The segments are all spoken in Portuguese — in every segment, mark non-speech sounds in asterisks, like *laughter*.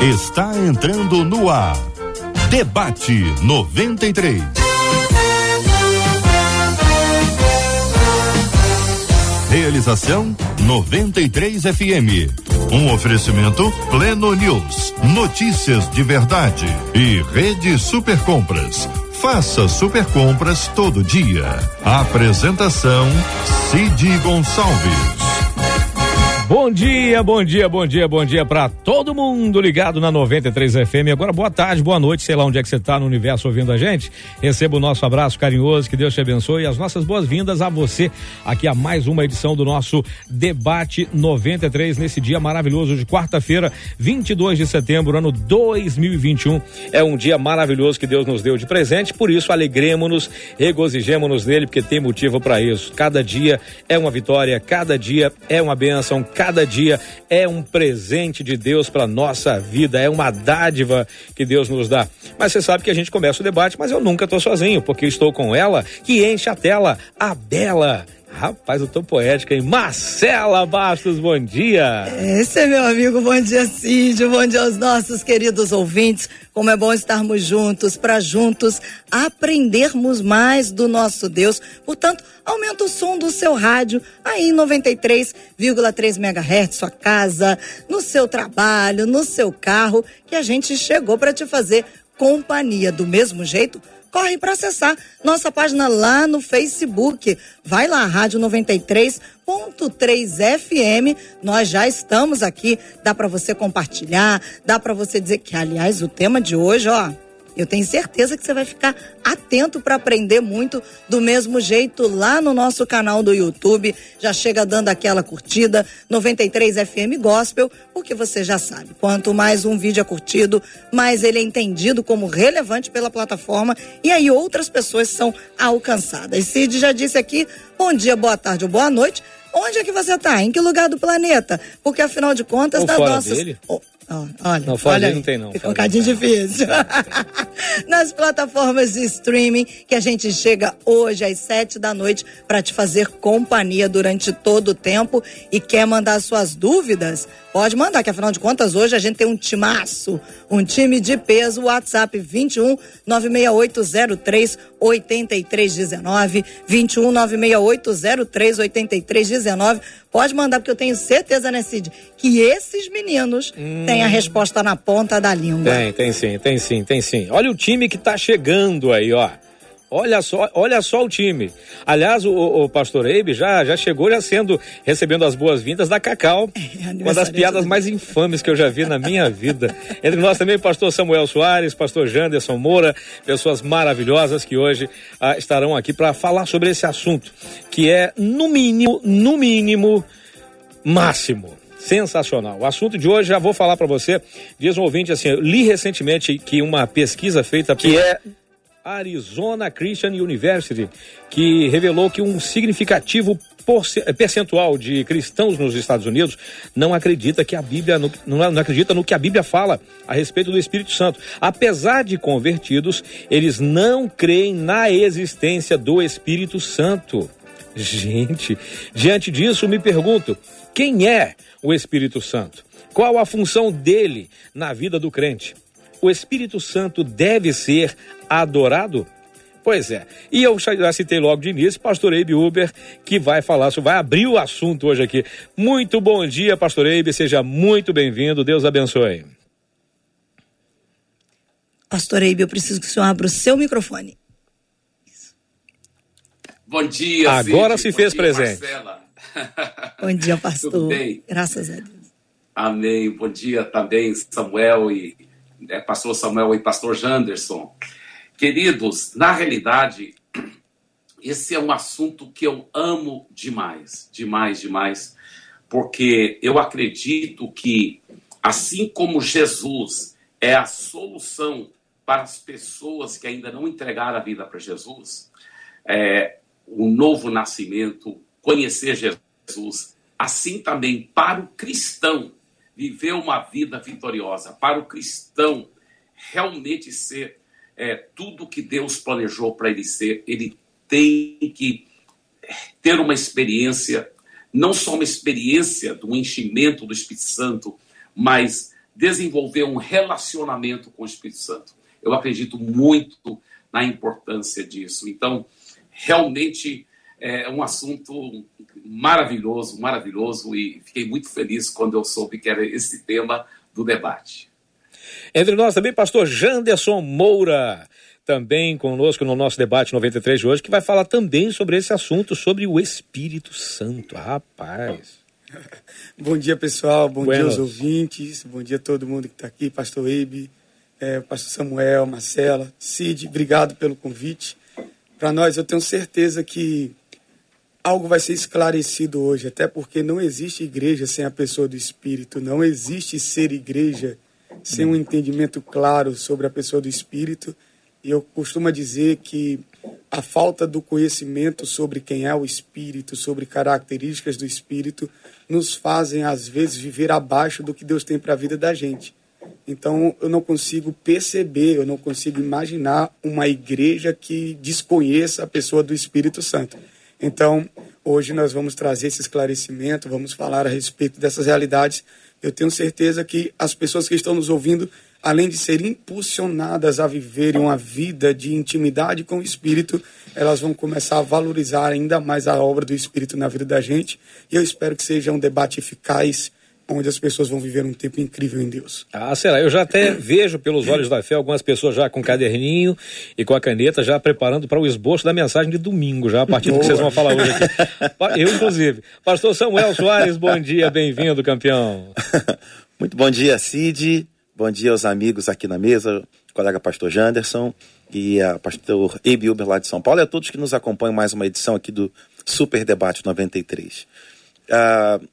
está entrando no ar. Debate 93. Realização 93 FM. Um oferecimento Pleno News. Notícias de verdade. E Rede Super Compras. Faça super compras todo dia. Apresentação Cid Gonçalves. Bom dia, bom dia, bom dia, bom dia para todo mundo ligado na 93 FM. Agora, boa tarde, boa noite, sei lá onde é que você está no universo ouvindo a gente. Receba o nosso abraço carinhoso, que Deus te abençoe e as nossas boas-vindas a você aqui a mais uma edição do nosso Debate 93 nesse dia maravilhoso de quarta-feira, 22 de setembro, ano 2021. É um dia maravilhoso que Deus nos deu de presente, por isso alegremos-nos, regozijemos-nos nele, porque tem motivo para isso. Cada dia é uma vitória, cada dia é uma bênção cada dia é um presente de Deus para nossa vida, é uma dádiva que Deus nos dá. Mas você sabe que a gente começa o debate, mas eu nunca estou sozinho, porque estou com ela que enche a tela, a Bela. Rapaz, eu tô poética, hein? Marcela Bastos, bom dia. Esse é meu amigo, bom dia, Cid, bom dia aos nossos queridos ouvintes. Como é bom estarmos juntos, para juntos aprendermos mais do nosso Deus. Portanto, aumenta o som do seu rádio aí em 93,3 MHz, sua casa, no seu trabalho, no seu carro, que a gente chegou para te fazer companhia do mesmo jeito corre para acessar nossa página lá no Facebook. Vai lá, Rádio 93.3 FM. Nós já estamos aqui. Dá para você compartilhar, dá para você dizer que, aliás, o tema de hoje, ó eu tenho certeza que você vai ficar atento para aprender muito do mesmo jeito lá no nosso canal do YouTube. Já chega dando aquela curtida 93 FM Gospel, porque você já sabe, quanto mais um vídeo é curtido, mais ele é entendido como relevante pela plataforma e aí outras pessoas são alcançadas. Cid já disse aqui, bom dia, boa tarde ou boa noite. Onde é que você está? Em que lugar do planeta? Porque afinal de contas, das nossas. Dele? Olha, não, olha não tem não. Fica um bocadinho difícil. *laughs* Nas plataformas de streaming que a gente chega hoje às sete da noite para te fazer companhia durante todo o tempo e quer mandar suas dúvidas, pode mandar, que afinal de contas hoje a gente tem um timaço, um time de peso, WhatsApp 21 96803 8319, 21 96803 8319. Pode mandar, porque eu tenho certeza, né, Cid, que esses meninos hum. têm a resposta na ponta da língua. Tem, tem sim, tem sim, tem sim. Olha o time que tá chegando aí, ó. Olha só, olha só o time. Aliás, o, o pastor Eibe já, já chegou já sendo, recebendo as boas-vindas da Cacau. *laughs* É, uma das piadas mais infames que eu já vi na minha vida. Entre nós também, pastor Samuel Soares, pastor Janderson Moura, pessoas maravilhosas que hoje ah, estarão aqui para falar sobre esse assunto, que é, no mínimo, no mínimo, máximo. Sensacional. O assunto de hoje, já vou falar para você. Diz um ouvinte assim: eu li recentemente que uma pesquisa feita que é Arizona Christian University, que revelou que um significativo percentual de cristãos nos Estados Unidos não acredita que a Bíblia não, não, acredita no que a Bíblia fala a respeito do Espírito Santo. Apesar de convertidos, eles não creem na existência do Espírito Santo. Gente, diante disso me pergunto, quem é o Espírito Santo? Qual a função dele na vida do crente? O Espírito Santo deve ser adorado? Pois é. E eu já citei logo de início, pastor Eibe Uber, que vai falar, vai abrir o assunto hoje aqui. Muito bom dia, pastor Eibe, seja muito bem-vindo, Deus abençoe. Pastor Eibe, eu preciso que o senhor abra o seu microfone. Bom dia, Agora Cid. se fez dia, presente. Marcela. *laughs* Bom dia, pastor. Tudo bem? Graças a Deus. Amém. Bom dia também, Samuel e é, pastor Samuel e pastor Janderson. Queridos, na realidade, esse é um assunto que eu amo demais, demais, demais, porque eu acredito que, assim como Jesus é a solução para as pessoas que ainda não entregaram a vida para Jesus, é, o novo nascimento, conhecer Jesus, assim também para o cristão viver uma vida vitoriosa, para o cristão realmente ser é, tudo que Deus planejou para ele ser, ele tem que ter uma experiência, não só uma experiência do enchimento do Espírito Santo, mas desenvolver um relacionamento com o Espírito Santo. Eu acredito muito na importância disso. Então, realmente é um assunto maravilhoso, maravilhoso, e fiquei muito feliz quando eu soube que era esse tema do debate. Entre nós também, pastor Janderson Moura, também conosco no nosso debate 93 de hoje, que vai falar também sobre esse assunto, sobre o Espírito Santo. Rapaz. *laughs* Bom dia, pessoal. Bom Buenos. dia aos ouvintes. Bom dia a todo mundo que está aqui. Pastor Eibe, é, Pastor Samuel, Marcela, Cid, obrigado pelo convite. Para nós, eu tenho certeza que algo vai ser esclarecido hoje, até porque não existe igreja sem a pessoa do Espírito, não existe ser igreja sem um entendimento claro sobre a pessoa do Espírito. E eu costumo dizer que a falta do conhecimento sobre quem é o Espírito, sobre características do Espírito, nos fazem, às vezes, viver abaixo do que Deus tem para a vida da gente. Então, eu não consigo perceber, eu não consigo imaginar uma igreja que desconheça a pessoa do Espírito Santo. Então, hoje nós vamos trazer esse esclarecimento, vamos falar a respeito dessas realidades. Eu tenho certeza que as pessoas que estão nos ouvindo, além de serem impulsionadas a viverem uma vida de intimidade com o Espírito, elas vão começar a valorizar ainda mais a obra do Espírito na vida da gente. E eu espero que seja um debate eficaz onde as pessoas vão viver um tempo incrível em Deus. Ah, será? Eu já até vejo pelos olhos da fé algumas pessoas já com caderninho e com a caneta já preparando para o esboço da mensagem de domingo, já a partir do que vocês vão falar hoje aqui. Eu, inclusive. Pastor Samuel Soares, bom dia, bem-vindo, campeão. *laughs* Muito bom dia, Cid. Bom dia aos amigos aqui na mesa, colega pastor Janderson e a pastor Ebi Uber lá de São Paulo e a todos que nos acompanham mais uma edição aqui do Super Debate 93. Uh,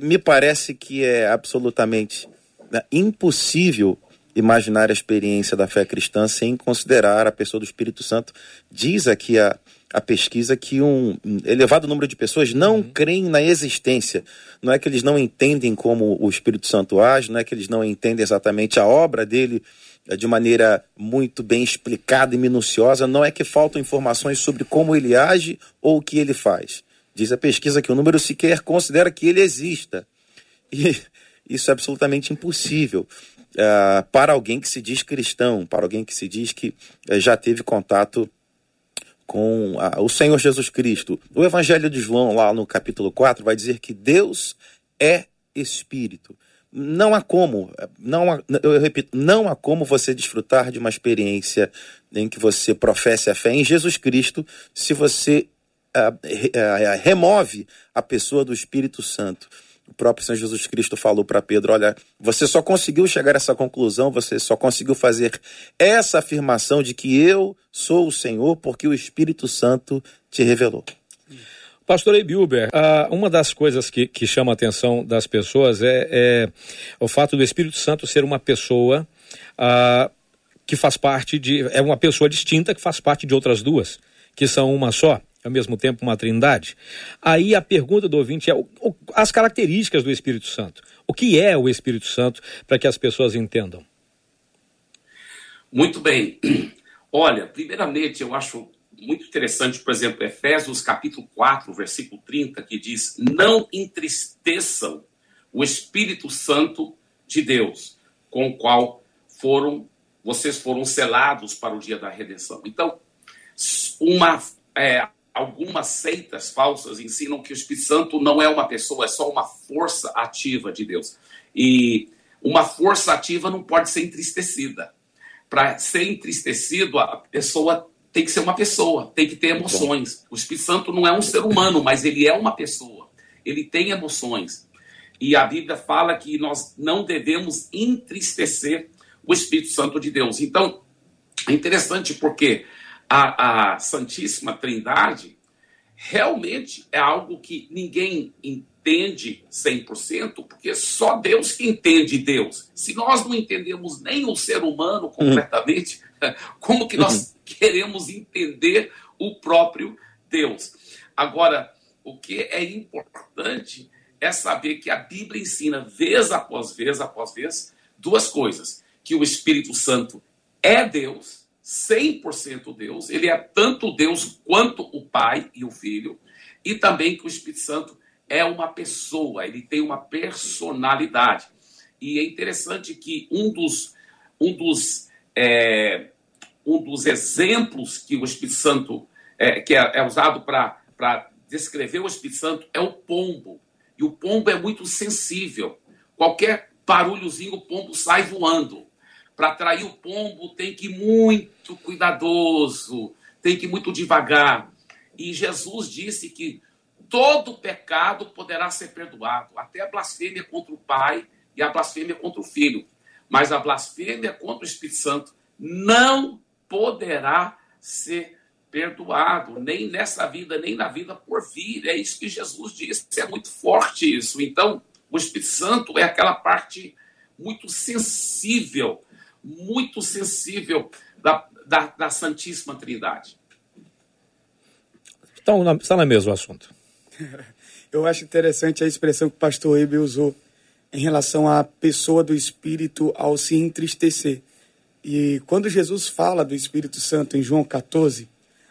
me parece que é absolutamente né, impossível imaginar a experiência da fé cristã sem considerar a pessoa do Espírito Santo. Diz aqui a, a pesquisa que um elevado número de pessoas não uhum. creem na existência. Não é que eles não entendem como o Espírito Santo age, não é que eles não entendem exatamente a obra dele eh, de maneira muito bem explicada e minuciosa, não é que faltam informações sobre como ele age ou o que ele faz. Diz a pesquisa que o número sequer considera que ele exista. E *laughs* isso é absolutamente impossível uh, para alguém que se diz cristão, para alguém que se diz que uh, já teve contato com uh, o Senhor Jesus Cristo. O Evangelho de João, lá no capítulo 4, vai dizer que Deus é Espírito. Não há como, não há, eu repito, não há como você desfrutar de uma experiência em que você professe a fé em Jesus Cristo se você remove a pessoa do Espírito Santo. O próprio Senhor Jesus Cristo falou para Pedro: Olha, você só conseguiu chegar a essa conclusão, você só conseguiu fazer essa afirmação de que eu sou o Senhor porque o Espírito Santo te revelou. Pastor Eibilber, uma das coisas que, que chama a atenção das pessoas é, é, o fato do Espírito Santo ser uma pessoa que faz parte de. é uma pessoa distinta que faz parte de outras duas, que são uma só ao mesmo tempo uma trindade? Aí a pergunta do ouvinte é o, o, as características do Espírito Santo. O que é o Espírito Santo para que as pessoas entendam? Muito bem. *clears throat* Olha, primeiramente eu acho muito interessante, por exemplo, Efésios capítulo 4, versículo 30, que diz: Não entristeçam o Espírito Santo de Deus, com o qual foram vocês foram selados para o dia da redenção. Então, uma é, algumas seitas falsas ensinam que o Espírito Santo não é uma pessoa, é só uma força ativa de Deus. E uma força ativa não pode ser entristecida. Para ser entristecido, a pessoa tem que ser uma pessoa, tem que ter emoções. O Espírito Santo não é um ser humano, mas ele é uma pessoa. Ele tem emoções. E a Bíblia fala que nós não devemos entristecer o Espírito Santo de Deus. Então, é interessante porque a, a Santíssima Trindade realmente é algo que ninguém entende 100%, porque só Deus que entende Deus. Se nós não entendemos nem o ser humano completamente, uhum. *laughs* como que nós uhum. queremos entender o próprio Deus? Agora, o que é importante é saber que a Bíblia ensina, vez após vez após vez, duas coisas: que o Espírito Santo é Deus 100% Deus, ele é tanto Deus quanto o Pai e o Filho, e também que o Espírito Santo é uma pessoa, ele tem uma personalidade. E é interessante que um dos, um dos, é, um dos exemplos que o Espírito Santo é, que é, é usado para descrever o Espírito Santo é o pombo. E o pombo é muito sensível. Qualquer barulhozinho, o pombo sai voando. Para atrair o pombo, tem que ir muito cuidadoso, tem que ir muito devagar. E Jesus disse que todo pecado poderá ser perdoado, até a blasfêmia contra o Pai e a blasfêmia contra o Filho. Mas a blasfêmia contra o Espírito Santo não poderá ser perdoado, nem nessa vida, nem na vida por vir. É isso que Jesus disse, é muito forte isso. Então, o Espírito Santo é aquela parte muito sensível, muito sensível da, da, da Santíssima Trindade. Então, está na mesmo assunto. *laughs* Eu acho interessante a expressão que o pastor Ebe usou em relação à pessoa do Espírito ao se entristecer. E quando Jesus fala do Espírito Santo em João 14,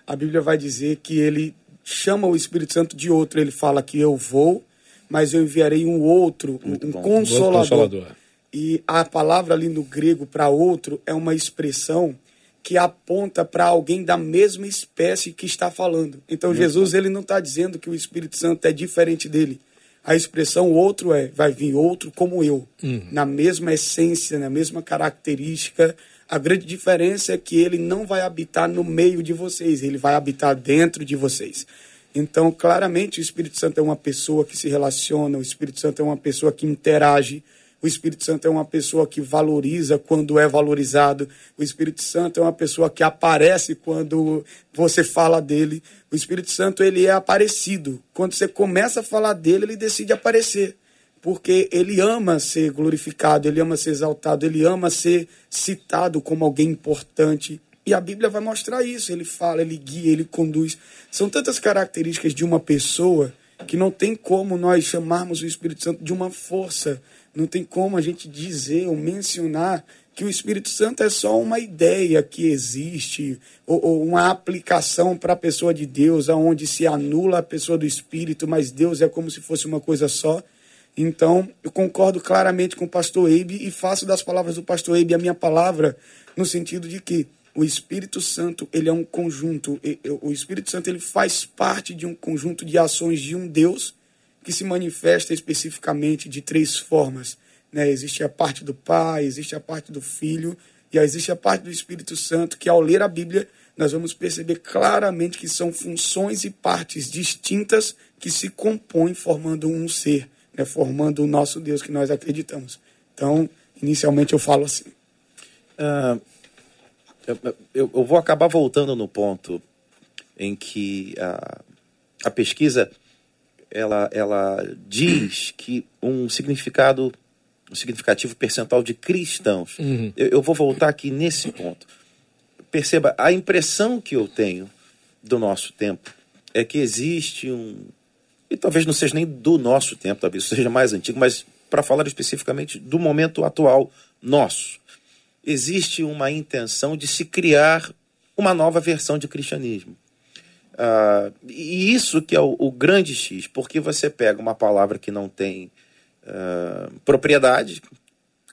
a Bíblia vai dizer que ele chama o Espírito Santo de outro. Ele fala que eu vou, mas eu enviarei um outro, Muito um consolador. consolador. E a palavra ali no grego para outro é uma expressão que aponta para alguém da mesma espécie que está falando. Então Jesus ele não está dizendo que o Espírito Santo é diferente dele. A expressão outro é vai vir outro como eu, uhum. na mesma essência, na mesma característica, a grande diferença é que ele não vai habitar no meio de vocês, ele vai habitar dentro de vocês. Então, claramente, o Espírito Santo é uma pessoa que se relaciona, o Espírito Santo é uma pessoa que interage, o Espírito Santo é uma pessoa que valoriza quando é valorizado. O Espírito Santo é uma pessoa que aparece quando você fala dele. O Espírito Santo ele é aparecido. Quando você começa a falar dele, ele decide aparecer porque ele ama ser glorificado, ele ama ser exaltado, ele ama ser citado como alguém importante. E a Bíblia vai mostrar isso. Ele fala, ele guia, ele conduz. São tantas características de uma pessoa que não tem como nós chamarmos o Espírito Santo de uma força. Não tem como a gente dizer ou mencionar que o Espírito Santo é só uma ideia que existe, ou, ou uma aplicação para a pessoa de Deus, aonde se anula a pessoa do Espírito, mas Deus é como se fosse uma coisa só. Então, eu concordo claramente com o pastor Eibe e faço das palavras do pastor Eibe a minha palavra no sentido de que o Espírito Santo, ele é um conjunto, o Espírito Santo ele faz parte de um conjunto de ações de um Deus que se manifesta especificamente de três formas. Né? Existe a parte do Pai, existe a parte do Filho e existe a parte do Espírito Santo, que ao ler a Bíblia nós vamos perceber claramente que são funções e partes distintas que se compõem formando um ser né, formando o nosso Deus que nós acreditamos. Então, inicialmente eu falo assim. Eu, eu, eu, vou acabar voltando no ponto em que a, a pesquisa ela, ela diz que um significado, um significativo percentual de cristãos. Uhum. Eu, eu vou voltar aqui nesse ponto. Perceba, a impressão que eu tenho do nosso tempo é que existe um, e talvez não seja nem do nosso tempo, talvez seja mais antigo, mas para falar especificamente do momento atual nosso. Existe uma intenção de se criar uma nova versão de cristianismo. Uh, e isso que é o, o, grande X, porque você pega uma palavra que não tem uh, propriedade,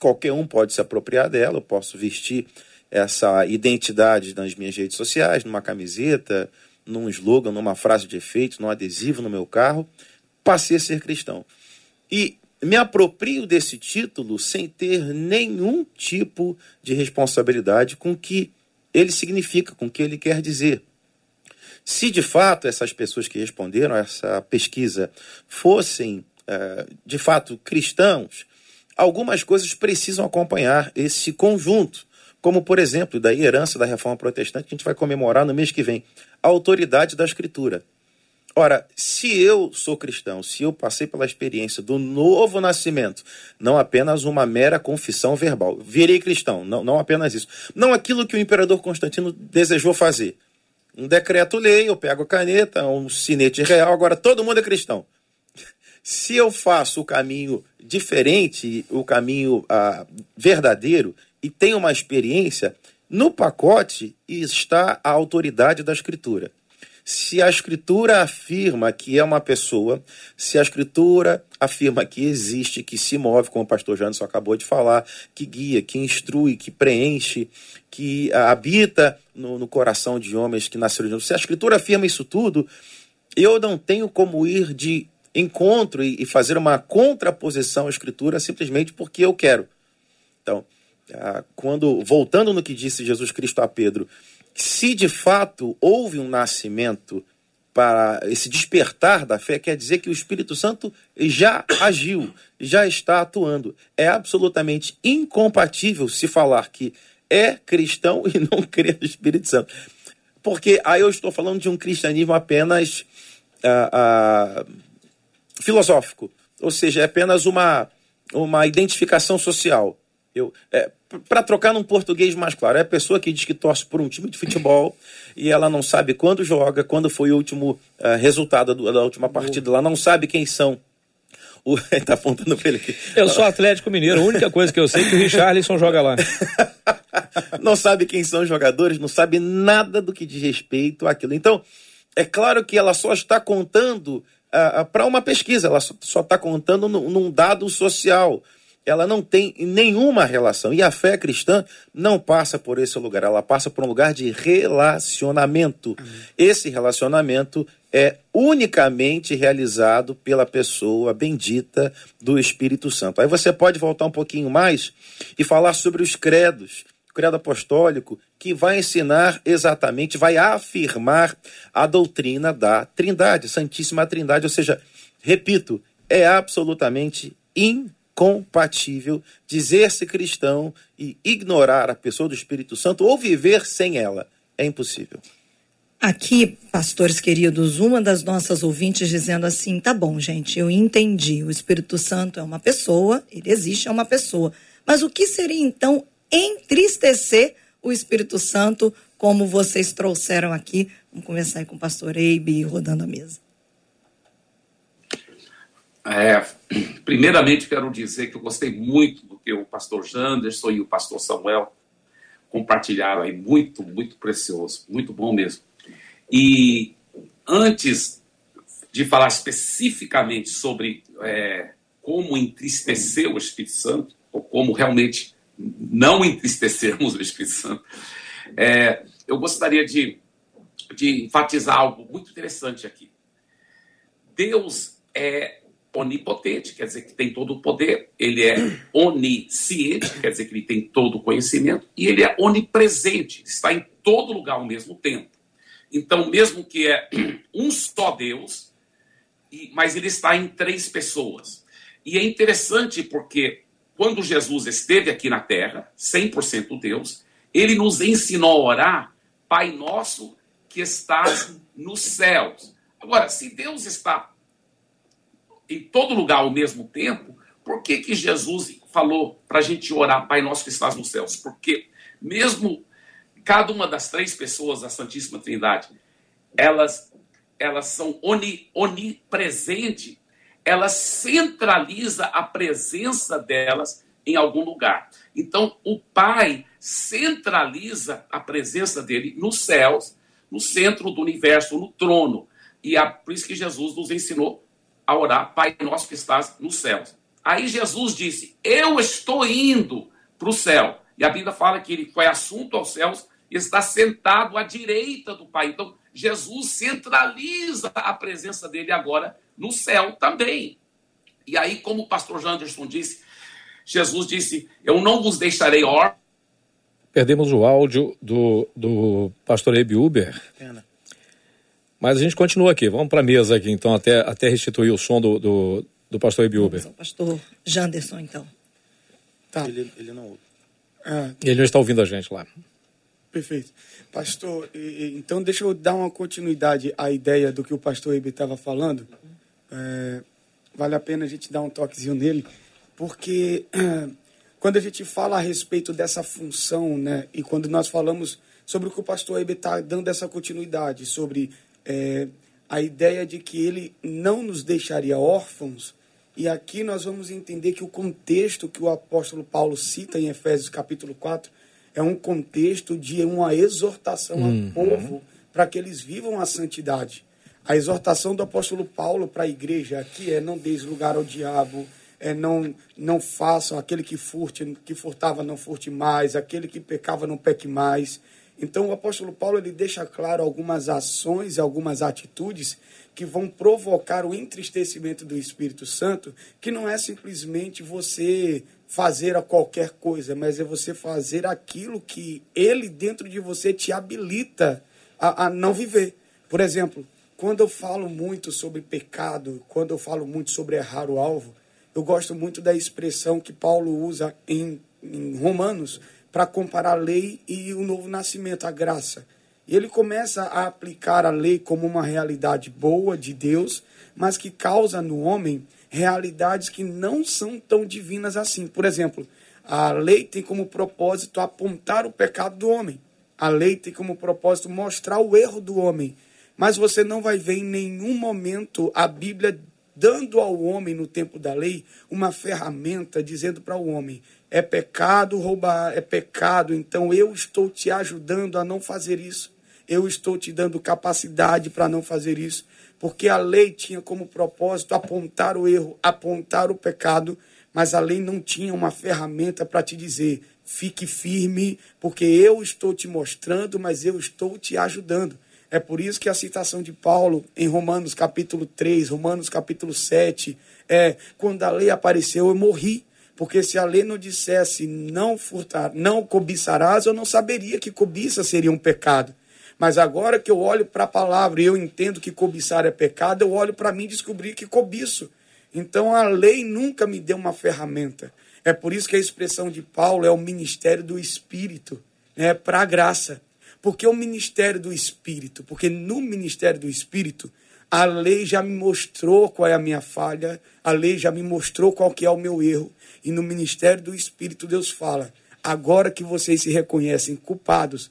qualquer um pode se apropriar dela, eu posso vestir essa identidade nas minhas redes sociais, numa camiseta, num slogan, numa frase de efeito, num adesivo no meu carro, passei a ser cristão. E me aproprio desse título sem ter nenhum tipo de responsabilidade com o que ele significa, com o que ele quer dizer. Se de fato essas pessoas que responderam essa pesquisa fossem eh, de fato cristãos, algumas coisas precisam acompanhar esse conjunto como por exemplo, da herança da reforma protestante que a gente vai comemorar no mês que vem, a autoridade da escritura. Ora, se eu sou cristão, se eu passei pela experiência do novo nascimento, não apenas uma mera confissão verbal, virei cristão, não, não apenas isso. Não aquilo que o imperador Constantino desejou fazer. Um decreto-lei, eu pego a caneta, um sinete real, agora todo mundo é cristão. Se eu faço o caminho diferente, o caminho ah, verdadeiro, e tem uma experiência, no pacote está a autoridade da escritura. Se a Escritura afirma que é uma pessoa, se a Escritura afirma que existe, que se move, como o pastor Janderson acabou de falar, que guia, que instrui, que preenche, que habita no, no coração de homens que nasceram de novo, se a Escritura afirma isso tudo, eu não tenho como ir de encontro e, e fazer uma contraposição à Escritura simplesmente porque eu quero. Então, ah, quando voltando no que disse Jesus Cristo a Pedro, se de fato houve um nascimento para esse despertar da fé, quer dizer que o Espírito Santo já agiu, já está atuando. É absolutamente incompatível se falar que é cristão *laughs* e não crê no Espírito Santo. Porque aí eu estou falando de um cristianismo apenas ah, ah, filosófico, ou seja, é apenas uma, uma identificação social. Eu, é, para trocar num português mais claro, é a pessoa que diz que torce por um time de futebol e ela não sabe quando joga, quando foi o último uh, resultado do, da última partida, ela não sabe quem são. O, *laughs* tá apontando pra ele aqui. Eu sou Atlético Mineiro, a única coisa que eu sei é que o Richarlison joga lá. *laughs* não sabe quem são os jogadores, não sabe nada do que diz respeito àquilo. Então, é claro que ela só está contando uh, uh, para uma pesquisa, ela só está contando num dado social ela não tem nenhuma relação. E a fé cristã não passa por esse lugar, ela passa por um lugar de relacionamento. Uhum. Esse relacionamento é unicamente realizado pela pessoa bendita do Espírito Santo. Aí você pode voltar um pouquinho mais e falar sobre os credos. O credo apostólico, que vai ensinar exatamente, vai afirmar a doutrina da Trindade, Santíssima Trindade. Ou seja, repito, é absolutamente impossível compatível dizer-se cristão e ignorar a pessoa do Espírito Santo ou viver sem ela. É impossível. Aqui, pastores queridos, uma das nossas ouvintes dizendo assim: tá bom, gente, eu entendi. O Espírito Santo é uma pessoa, ele existe, é uma pessoa. Mas o que seria então entristecer o Espírito Santo, como vocês trouxeram aqui? Vamos começar aí com o pastor Eibe rodando a mesa. É, primeiramente, quero dizer que eu gostei muito do que o pastor Janderson e o pastor Samuel compartilharam aí, muito, muito precioso, muito bom mesmo. E antes de falar especificamente sobre é, como entristecer o Espírito Santo, ou como realmente não entristecermos o Espírito Santo, é, eu gostaria de, de enfatizar algo muito interessante aqui. Deus é onipotente, quer dizer que tem todo o poder, ele é onisciente, quer dizer que ele tem todo o conhecimento, e ele é onipresente, está em todo lugar ao mesmo tempo. Então, mesmo que é *clears throat* um só Deus, mas ele está em três pessoas. E é interessante porque quando Jesus esteve aqui na terra, 100% Deus, ele nos ensinou a orar, Pai nosso que estás nos céus. Agora, se Deus está em todo lugar ao mesmo tempo, por que, que Jesus falou para a gente orar, Pai nosso que estás nos céus? Porque mesmo cada uma das três pessoas da Santíssima Trindade, elas, elas são oni, onipresente, ela centraliza a presença delas em algum lugar. Então, o Pai centraliza a presença dele nos céus, no centro do universo, no trono. E é por isso que Jesus nos ensinou a orar, Pai nosso que estás nos céus. Aí Jesus disse: Eu estou indo para o céu. E a Bíblia fala que ele foi assunto aos céus e está sentado à direita do Pai. Então, Jesus centraliza a presença dele agora no céu também. E aí, como o pastor Janderson disse, Jesus disse: Eu não vos deixarei órfãos. Perdemos o áudio do, do pastor Ebi Uber. Pena. Mas a gente continua aqui. Vamos para a mesa aqui, então, até, até restituir o som do, do, do pastor Ibiúber. Pastor Janderson, então. Tá. Ele, ele não ouve. Ah, ele não está ouvindo a gente lá. Perfeito. Pastor, então deixa eu dar uma continuidade à ideia do que o pastor Ibe estava falando. É, vale a pena a gente dar um toquezinho nele, porque *clears throat* quando a gente fala a respeito dessa função, né, e quando nós falamos sobre o que o pastor Ibe está dando essa continuidade, sobre é, a ideia de que ele não nos deixaria órfãos. E aqui nós vamos entender que o contexto que o apóstolo Paulo cita em Efésios capítulo 4 é um contexto de uma exortação uhum. ao povo para que eles vivam a santidade. A exortação do apóstolo Paulo para a igreja aqui é não deis lugar ao diabo, é não não façam aquele que furte, que furtava não furte mais, aquele que pecava não peque mais. Então o apóstolo Paulo ele deixa claro algumas ações e algumas atitudes que vão provocar o entristecimento do Espírito Santo, que não é simplesmente você fazer a qualquer coisa, mas é você fazer aquilo que ele dentro de você te habilita a, a não viver. Por exemplo, quando eu falo muito sobre pecado, quando eu falo muito sobre errar o alvo, eu gosto muito da expressão que Paulo usa em, em Romanos para comparar a lei e o novo nascimento, a graça. E ele começa a aplicar a lei como uma realidade boa de Deus, mas que causa no homem realidades que não são tão divinas assim. Por exemplo, a lei tem como propósito apontar o pecado do homem. A lei tem como propósito mostrar o erro do homem. Mas você não vai ver em nenhum momento a Bíblia dando ao homem, no tempo da lei, uma ferramenta dizendo para o homem: é pecado roubar, é pecado, então eu estou te ajudando a não fazer isso. Eu estou te dando capacidade para não fazer isso, porque a lei tinha como propósito apontar o erro, apontar o pecado, mas a lei não tinha uma ferramenta para te dizer: fique firme, porque eu estou te mostrando, mas eu estou te ajudando. É por isso que a citação de Paulo em Romanos capítulo 3, Romanos capítulo 7, é quando a lei apareceu, eu morri. Porque se a lei não dissesse não furtar, não cobiçarás, eu não saberia que cobiça seria um pecado. Mas agora que eu olho para a palavra e eu entendo que cobiçar é pecado, eu olho para mim e descobri que cobiço. Então a lei nunca me deu uma ferramenta. É por isso que a expressão de Paulo é o ministério do Espírito, né, para a graça. Porque o ministério do Espírito, porque no ministério do Espírito, a lei já me mostrou qual é a minha falha, a lei já me mostrou qual que é o meu erro. E no ministério do Espírito, Deus fala: agora que vocês se reconhecem culpados,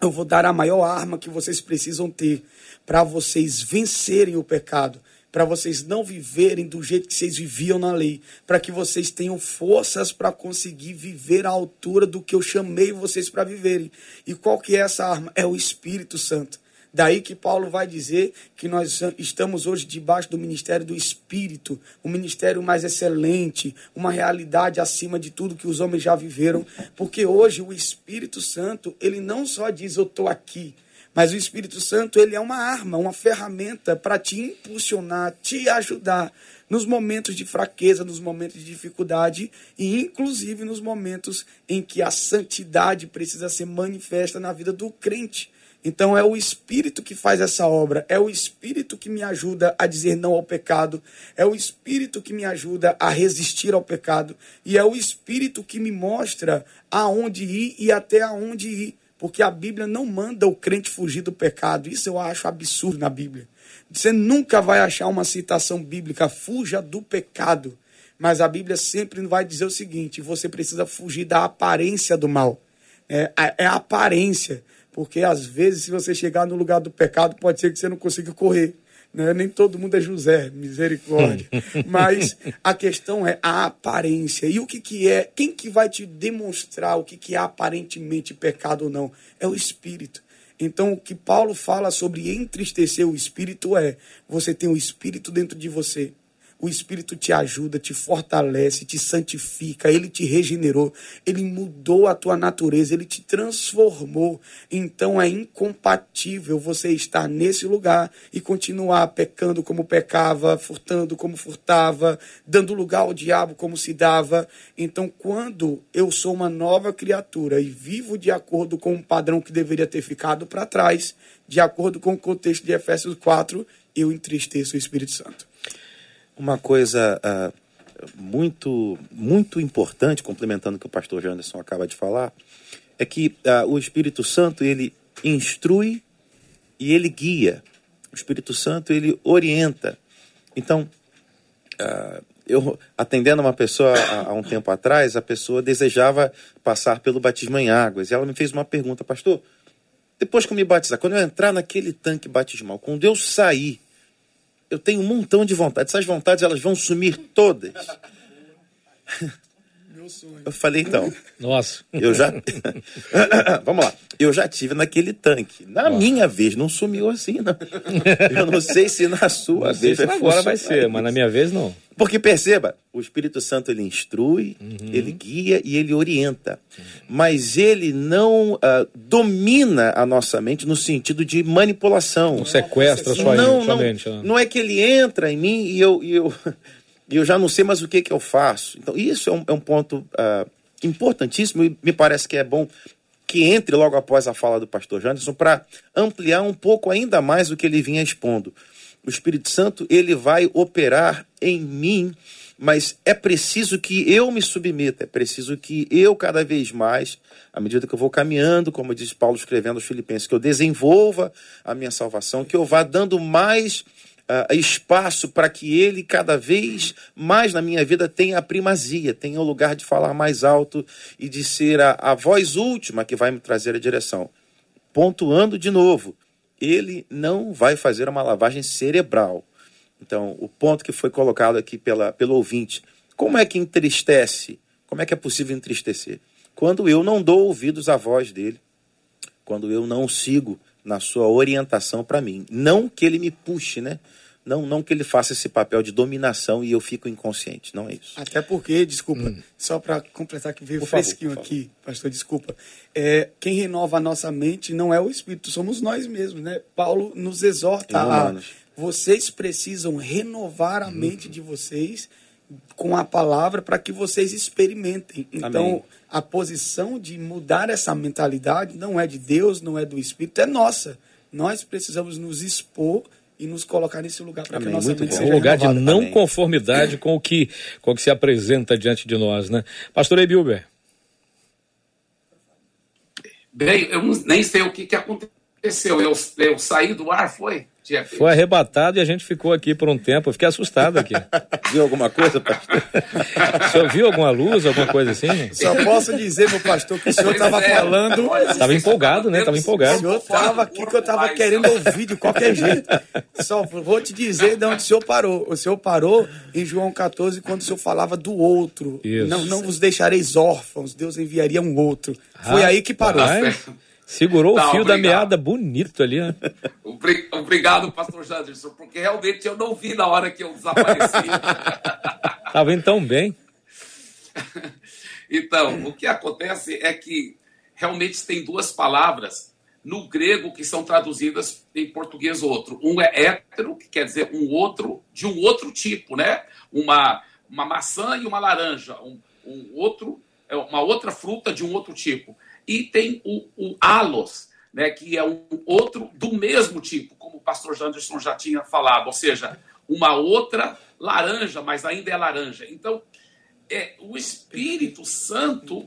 eu vou dar a maior arma que vocês precisam ter para vocês vencerem o pecado, para vocês não viverem do jeito que vocês viviam na lei, para que vocês tenham forças para conseguir viver à altura do que eu chamei vocês para viverem. E qual que é essa arma? É o Espírito Santo. Daí que Paulo vai dizer que nós estamos hoje debaixo do ministério do Espírito, o um ministério mais excelente, uma realidade acima de tudo que os homens já viveram, porque hoje o Espírito Santo, ele não só diz eu estou aqui, mas o Espírito Santo, ele é uma arma, uma ferramenta para te impulsionar, te ajudar nos momentos de fraqueza, nos momentos de dificuldade e inclusive nos momentos em que a santidade precisa ser manifesta na vida do crente. Então é o Espírito que faz essa obra, é o Espírito que me ajuda a dizer não ao pecado, é o Espírito que me ajuda a resistir ao pecado, e é o Espírito que me mostra aonde ir e até aonde ir. Porque a Bíblia não manda o crente fugir do pecado. Isso eu acho absurdo na Bíblia. Você nunca vai achar uma citação bíblica, fuja do pecado. Mas a Bíblia sempre vai dizer o seguinte: você precisa fugir da aparência do mal. É, é a aparência. Porque às vezes, se você chegar no lugar do pecado, pode ser que você não consiga correr. Né? Nem todo mundo é José, misericórdia. *laughs* Mas a questão é a aparência. E o que, que é? Quem que vai te demonstrar o que, que é aparentemente pecado ou não? É o Espírito. Então, o que Paulo fala sobre entristecer o Espírito é: você tem o Espírito dentro de você o Espírito te ajuda, te fortalece, te santifica, ele te regenerou, ele mudou a tua natureza, ele te transformou. Então é incompatível você estar nesse lugar e continuar pecando como pecava, furtando como furtava, dando lugar ao diabo como se dava. Então, quando eu sou uma nova criatura e vivo de acordo com um padrão que deveria ter ficado para trás, de acordo com o contexto de Efésios 4, eu entristeço o Espírito Santo. Uma coisa uh, muito, muito importante, complementando o que o pastor Janderson acaba de falar, é que uh, o Espírito Santo ele instrui e ele guia. O Espírito Santo ele orienta. Então, uh, eu atendendo uma pessoa há, um tempo atrás, a pessoa desejava passar pelo batismo em águas. E ela me fez uma pergunta, pastor. Depois que eu me batizar, quando eu entrar naquele tanque batismal, quando eu sair, eu tenho um montão de vontades. Essas vontades elas vão sumir todas. Eu falei, então. Nossa. Eu já. *laughs* Vamos lá. Eu já tive naquele tanque. Na minha vez não sumiu assim, não. Eu não sei se na sua Não vez se agora vai ser, mas na minha vez não. Porque perceba, o Espírito Santo ele instrui, Uhum. ele guia e ele orienta. Mas ele não ah, domina a nossa mente no sentido de manipulação. Não sequestra a sua, não, sua não, mente. né? não é que ele entra em mim e eu, e eu, e eu já não sei mais o que, que eu faço. Então, isso é um, é um ponto ah, importantíssimo e me parece que é bom que entre logo após a fala do pastor Janderson para ampliar um pouco ainda mais o que ele vinha expondo. O Espírito Santo, ele vai operar em mim, mas é preciso que eu me submeta, é preciso que eu cada vez mais, à medida que eu vou caminhando, como diz Paulo escrevendo aos Filipenses, que eu desenvolva a minha salvação, que eu vá dando mais ah, espaço para que ele cada vez mais na minha vida tenha a primazia, tenha o lugar de falar mais alto e de ser a, a voz última que vai me trazer a direção. Pontuando de novo, ele não vai fazer uma lavagem cerebral. Então, o ponto que foi colocado aqui pela, pelo ouvinte, como é que entristece? Como é que é possível entristecer? Quando eu não dou ouvidos à voz dele, quando eu não sigo na sua orientação para mim. Não que ele me puxe, né? Não, não que ele faça esse papel de dominação e eu fico inconsciente. Não é isso. Até porque, desculpa, só para completar que veio Por favor, fresquinho por aqui, pastor, desculpa. É, quem renova a nossa mente não é o Espírito, somos nós mesmos, né? Paulo nos exorta a vocês precisam renovar a mente de vocês com a palavra para que vocês experimentem. Então, Amém. a posição de mudar essa mentalidade não é de Deus, não é do Espírito, é nossa. Nós precisamos nos expor e nos colocar nesse lugar para que nossa Muito mente bom. É seja um lugar de não também. conformidade com o que com o que se apresenta diante de nós, né? Pastor Ebilber. Bem, eu nem sei o que, que aconteceu. Eu, eu saí do ar, foi? Jeff? Foi arrebatado e a gente ficou aqui por um tempo. Eu fiquei assustado aqui. *laughs* Viu alguma coisa, pastor? O senhor viu alguma luz, alguma coisa assim? Só posso dizer, meu pastor, que o senhor estava é. falando. Olha, Tava empolgado, né? Tava O empolgado. senhor estava aqui que eu estava querendo ouvir de qualquer jeito. Só vou te dizer de onde o senhor parou. O senhor parou em João 14, quando o senhor falava do outro. Isso. Não, não vos deixareis órfãos, Deus enviaria um outro. Foi aí que parou. Rapaz, segurou Tá, o fio da obrigado. meada bonito ali, né? *laughs* Obri- Obrigado, pastor Janderson, porque realmente eu não vi na hora que eu desapareci. *laughs* Tava indo tão bem. *laughs* Então, o que acontece é que realmente tem duas palavras no grego que são traduzidas em português outro. Um é hétero, que quer dizer um outro de um outro tipo, né? Uma, uma maçã e uma laranja. Um, um outro, é uma outra fruta de um outro tipo. E tem o, o alos, né? Que é um outro do mesmo tipo, como o pastor Janderson já tinha falado. Ou seja, uma outra laranja, mas ainda é laranja. Então, é, o Espírito Santo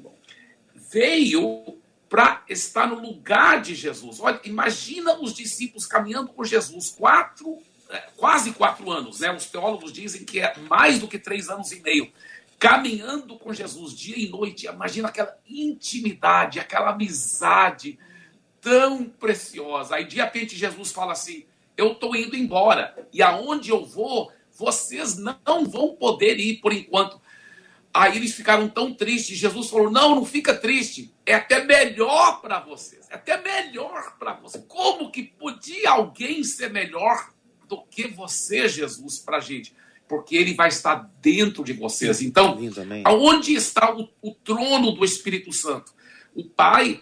veio para estar no lugar de Jesus. Olha, imagina os discípulos caminhando com Jesus quatro, é, quase quatro anos, né? Os teólogos dizem que é mais do que três anos e meio, caminhando com Jesus dia e noite. Imagina aquela intimidade, aquela amizade tão preciosa. Aí de repente Jesus fala assim: Eu estou indo embora e aonde eu vou, vocês não vão poder ir por enquanto. Aí eles ficaram tão tristes. Jesus falou: Não, não fica triste. É até melhor para vocês. É até melhor para você. Como que podia alguém ser melhor do que você, Jesus, para a gente? Porque ele vai estar dentro de vocês. Então, aonde está o, o trono do Espírito Santo? O Pai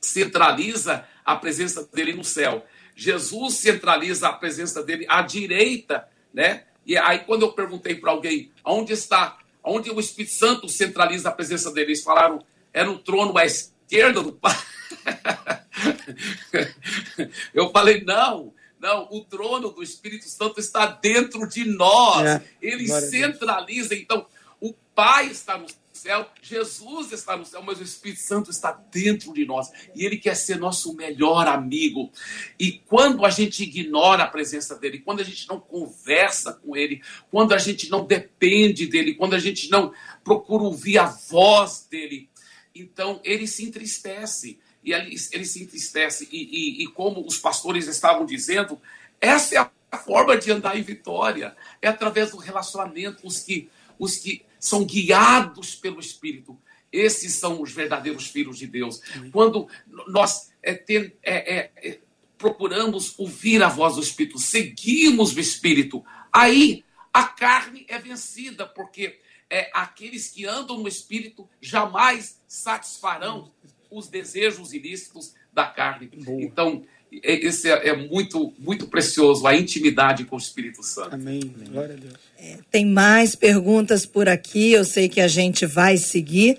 centraliza a presença dele no céu. Jesus centraliza a presença dele à direita, né? E aí quando eu perguntei para alguém, onde está, onde o Espírito Santo centraliza a presença dele, eles falaram, é no trono à esquerda do Pai. *laughs* eu falei, não, não, o trono do Espírito Santo está dentro de nós. É, Ele glória centraliza, então, o Pai está no céu, Jesus está no céu, mas o Espírito Santo está dentro de nós. E ele quer ser nosso melhor amigo. E quando a gente ignora a presença dele, quando a gente não conversa com ele, quando a gente não depende dele, quando a gente não procura ouvir a voz dele, então ele se entristece. E ele, ele se entristece. E, e, e como os pastores estavam dizendo, essa é a forma de andar em vitória. É através do relacionamento. Os que, os que são guiados pelo Espírito. Esses são os verdadeiros filhos de Deus. Quando nós é, tem, é, é, procuramos ouvir a voz do Espírito, seguimos o Espírito, aí a carne é vencida, porque é, aqueles que andam no Espírito jamais satisfarão os desejos ilícitos da carne. Boa. Então, é, esse é, é, muito, muito precioso, a intimidade com o Espírito Santo. Amém. Glória a Deus. É, tem mais perguntas por aqui, eu sei que a gente vai seguir.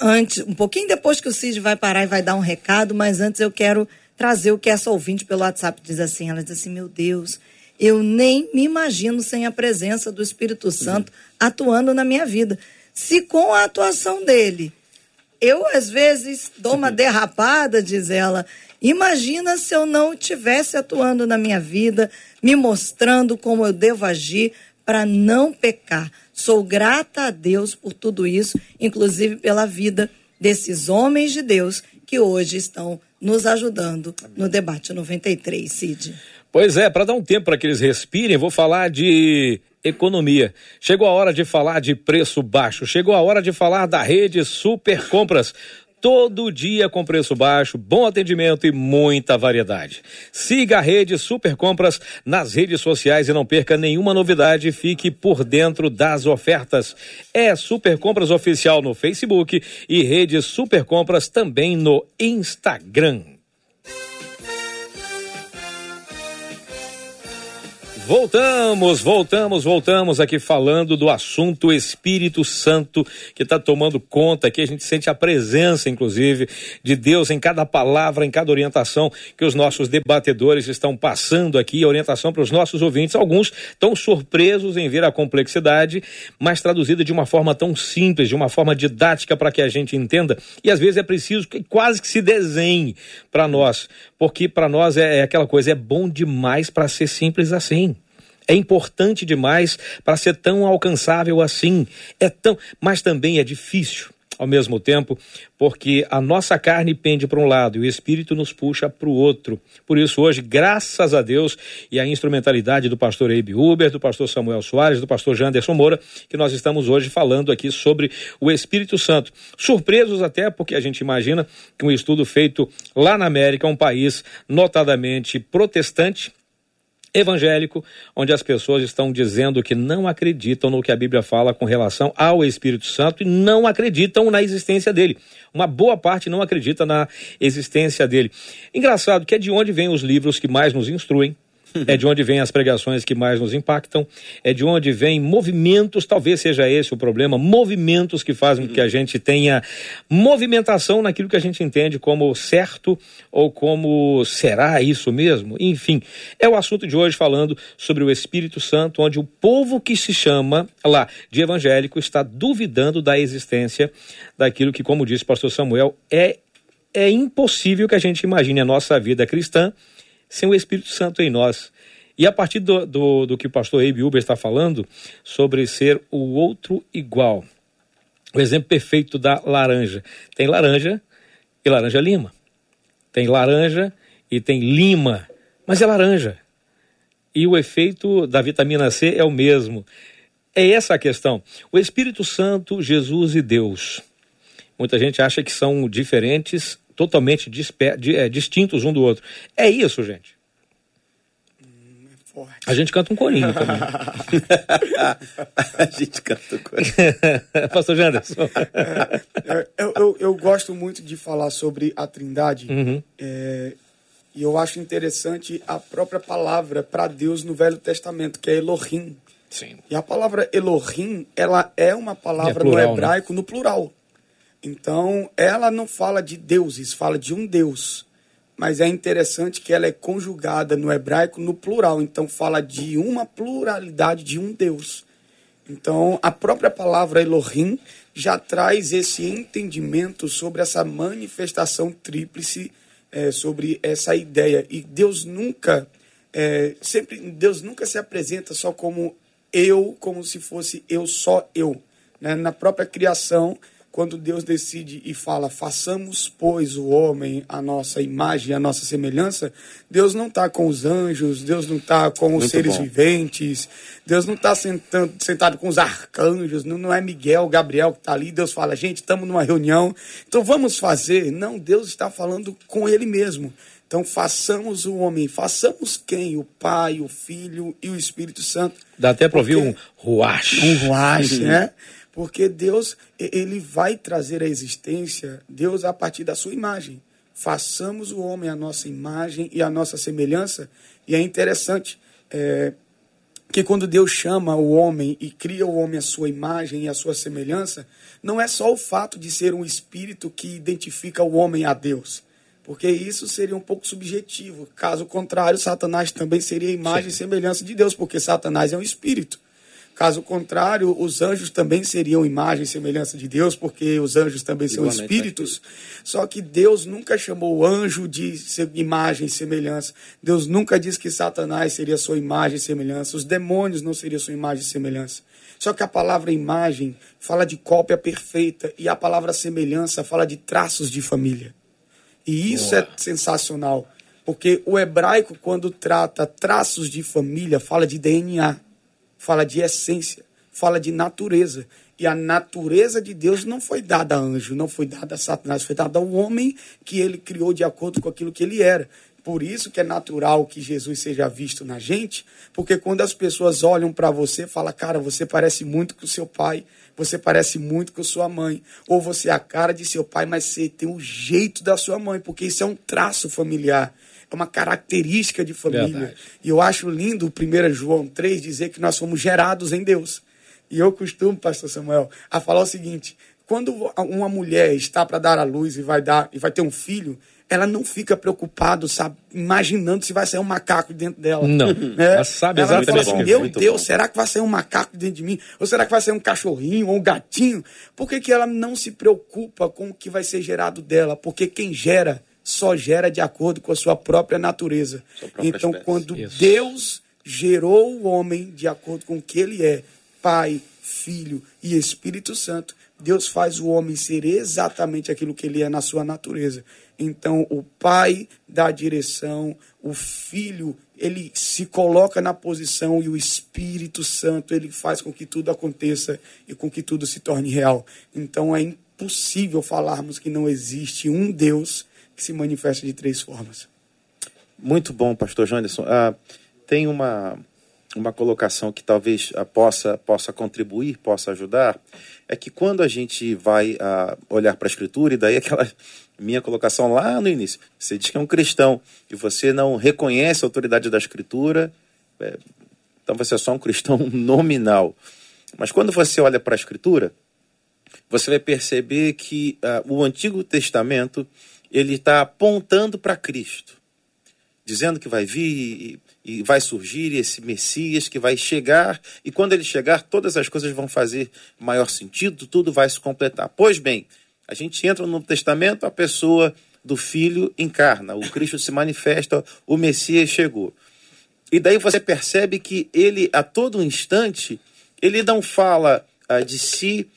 Antes, um pouquinho depois que o Cid vai parar e vai dar um recado, mas antes eu quero trazer o que essa ouvinte pelo WhatsApp diz assim. Ela diz assim: Meu Deus, eu nem me imagino sem a presença do Espírito Santo uhum. atuando na minha vida. Se com a atuação dele, eu às vezes dou uma derrapada, diz ela, imagina se eu não estivesse atuando na minha vida, me mostrando como eu devo agir para não pecar. Sou grata a Deus por tudo isso, inclusive pela vida desses homens de Deus que hoje estão nos ajudando no debate 93, Cid. Pois é, para dar um tempo para que eles respirem, vou falar de economia. Chegou a hora de falar de preço baixo, chegou a hora de falar da rede Super Compras todo dia com preço baixo, bom atendimento e muita variedade. Siga a rede Super Compras nas redes sociais e não perca nenhuma novidade. Fique por dentro das ofertas. É Super Compras Oficial no Facebook e rede Super Compras também no Instagram. Voltamos, voltamos, voltamos aqui falando do assunto Espírito Santo que está tomando conta aqui. A gente sente a presença, inclusive, de Deus em cada palavra, em cada orientação que os nossos debatedores estão passando aqui, orientação para os nossos ouvintes. Alguns estão surpresos em ver a complexidade, mas traduzida de uma forma tão simples, de uma forma didática para que a gente entenda. E às vezes é preciso que quase que se desenhe para nós, porque para nós é, é aquela coisa, é bom demais para ser simples assim. É importante demais para ser tão alcançável assim. É tão, mas também é difícil ao mesmo tempo, porque a nossa carne pende para um lado e o espírito nos puxa para o outro. Por isso, hoje, graças a Deus e a instrumentalidade do pastor Abe Uber, do pastor Samuel Soares, do pastor Janderson Moura, que nós estamos hoje falando aqui sobre o Espírito Santo. Surpresos até porque a gente imagina que um estudo feito lá na América, um país notadamente protestante, evangélico, onde as pessoas estão dizendo que não acreditam no que a Bíblia fala com relação ao Espírito Santo e não acreditam na existência dele. Uma boa parte não acredita na existência dele. Engraçado que é de onde vêm os livros que mais nos instruem, é de onde vêm as pregações que mais nos impactam, é de onde vêm movimentos, talvez seja esse o problema, movimentos que fazem com que a gente tenha movimentação naquilo que a gente entende como certo ou como será isso mesmo? Enfim, é o assunto de hoje falando sobre o Espírito Santo, onde o povo que se chama lá de evangélico está duvidando da existência daquilo que, como disse o pastor Samuel, é é impossível que a gente imagine a nossa vida cristã sem o Espírito Santo em nós. E a partir do, do, do que o pastor Abe Uber está falando sobre ser o outro igual. O exemplo perfeito da laranja. Tem laranja e laranja lima. Tem laranja e tem lima, mas é laranja. E o efeito da vitamina C é o mesmo. É essa a questão. O Espírito Santo, Jesus e Deus. Muita gente acha que são diferentes totalmente é, distintos um do outro. É isso, gente. Hum, é forte. A gente canta um corinho *laughs* também. a gente canta um corinho. *laughs* Pastor Janderson. É, eu, eu, eu, gosto muito de falar sobre a trindade. Uhum. É, e eu acho interessante a própria palavra para Deus no Velho Testamento, que é Elohim. Sim. E a palavra Elohim, ela é uma palavra é plural, no né? hebraico né? no plural. Então, ela não fala de deuses, fala de um Deus. Mas é interessante que ela é conjugada no hebraico no plural. Então, fala de uma pluralidade de um Deus. Então, a própria palavra Elohim já traz esse entendimento sobre essa manifestação tríplice, é, sobre essa ideia. E Deus nunca, é, sempre, Deus nunca se apresenta só como eu, como se fosse eu só eu. Né? Na própria criação, quando Deus decide e fala, façamos, pois, o homem a nossa imagem, a nossa semelhança, Deus não está com os anjos, Deus não está com os Muito seres bom. viventes, Deus não está sentado, sentado com os arcanjos, não, não é Miguel, Gabriel que está ali, Deus fala, gente, estamos numa reunião, então vamos fazer. Não, Deus está falando com ele mesmo. Então façamos o homem, façamos quem? O Pai, o Filho e o Espírito Santo. Dá até para ouvir um ruach. Um ruach, né? *laughs* Porque Deus, ele vai trazer a existência, Deus a partir da sua imagem. Façamos o homem a nossa imagem e a nossa semelhança. E é interessante é, que quando Deus chama o homem e cria o homem a sua imagem e a sua semelhança, não é só o fato de ser um espírito que identifica o homem a Deus porque isso seria um pouco subjetivo. Caso contrário, Satanás também seria imagem Sim. e semelhança de Deus, porque Satanás é um espírito. Caso contrário, os anjos também seriam imagem e semelhança de Deus, porque os anjos também Igualmente são espíritos. Só que Deus nunca chamou o anjo de imagem e semelhança. Deus nunca disse que Satanás seria sua imagem e semelhança. Os demônios não seriam sua imagem e semelhança. Só que a palavra imagem fala de cópia perfeita e a palavra semelhança fala de traços de família. E isso Boa. é sensacional, porque o hebraico, quando trata traços de família, fala de DNA, fala de essência, fala de natureza. E a natureza de Deus não foi dada a anjo, não foi dada a Satanás, foi dada ao homem que ele criou de acordo com aquilo que ele era. Por isso que é natural que Jesus seja visto na gente, porque quando as pessoas olham para você, fala, cara, você parece muito com seu pai, você parece muito com sua mãe. Ou você é a cara de seu pai, mas você tem o jeito da sua mãe, porque isso é um traço familiar. É uma característica de família. Verdade. E eu acho lindo o 1 João 3 dizer que nós somos gerados em Deus. E eu costumo, pastor Samuel, a falar o seguinte: quando uma mulher está para dar à luz e vai dar e vai ter um filho, ela não fica preocupada, sabe, imaginando se vai sair um macaco dentro dela. Não. É, ela sabe ela exatamente. Fala assim, Meu Deus, bom. será que vai sair um macaco dentro de mim? Ou será que vai sair um cachorrinho ou um gatinho? Por que, que ela não se preocupa com o que vai ser gerado dela? Porque quem gera só gera de acordo com a sua própria natureza. Própria então, espécie. quando Isso. Deus gerou o homem de acordo com o que ele é, Pai, Filho e Espírito Santo, Deus faz o homem ser exatamente aquilo que ele é na sua natureza. Então, o pai dá a direção, o filho, ele se coloca na posição e o Espírito Santo, ele faz com que tudo aconteça e com que tudo se torne real. Então, é impossível falarmos que não existe um Deus que se manifesta de três formas. Muito bom, pastor Janderson. Ah, tem uma, uma colocação que talvez ah, possa, possa contribuir, possa ajudar, é que quando a gente vai ah, olhar para a Escritura, e daí aquela *laughs* minha colocação lá no início, você diz que é um cristão e você não reconhece a autoridade da Escritura, é, então você é só um cristão *laughs* nominal. Mas quando você olha para a Escritura, você vai perceber que ah, o Antigo Testamento ele está apontando para Cristo, dizendo que vai vir e vai surgir esse Messias que vai chegar, e quando ele chegar, todas as coisas vão fazer maior sentido, tudo vai se completar. Pois bem, a gente entra no Testamento, a pessoa do Filho encarna, o Cristo se manifesta, o Messias chegou. E daí você percebe que ele, a todo instante, ele não fala ah, de si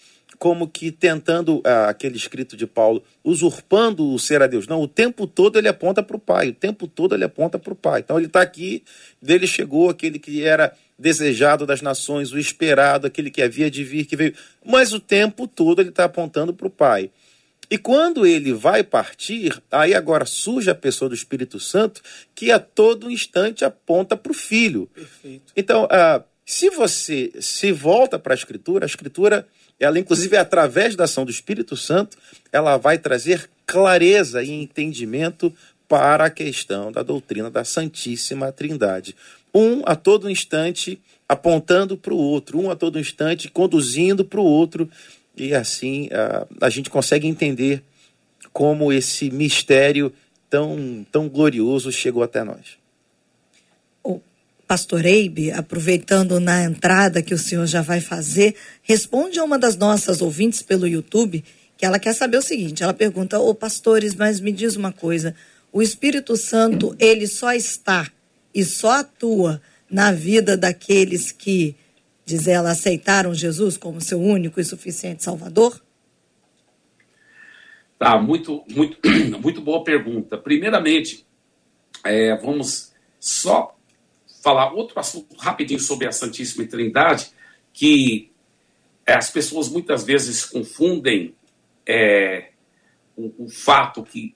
como que tentando, ah, aquele escrito de Paulo, usurpando o ser a Deus. Não, o tempo todo ele aponta para o Pai, o tempo todo ele aponta para o Pai. Então ele está aqui, dele chegou aquele que era desejado das nações, o esperado, aquele que havia de vir, que veio. Mas o tempo todo ele está apontando para o Pai. E quando ele vai partir, aí agora surge a pessoa do Espírito Santo que a todo instante aponta para o Filho. Perfeito. Então, ah, se você se volta para a Escritura, a Escritura ela inclusive através da ação do Espírito Santo, ela vai trazer clareza e entendimento para a questão da doutrina da Santíssima Trindade. Um a todo instante apontando para o outro, um a todo instante conduzindo para o outro, e assim a, a gente consegue entender como esse mistério tão, tão glorioso chegou até nós. Pastor Eibe, aproveitando na entrada que o senhor já vai fazer, responde a uma das nossas ouvintes pelo YouTube, que ela quer saber o seguinte: ela pergunta, ô pastores, mas me diz uma coisa, o Espírito Santo, ele só está e só atua na vida daqueles que, diz ela, aceitaram Jesus como seu único e suficiente Salvador? Tá, muito, muito, *clears throat* muito boa pergunta. Primeiramente, é, vamos só falar outro assunto rapidinho sobre a Santíssima Trindade, que é, as pessoas muitas vezes confundem é, o, o, fato que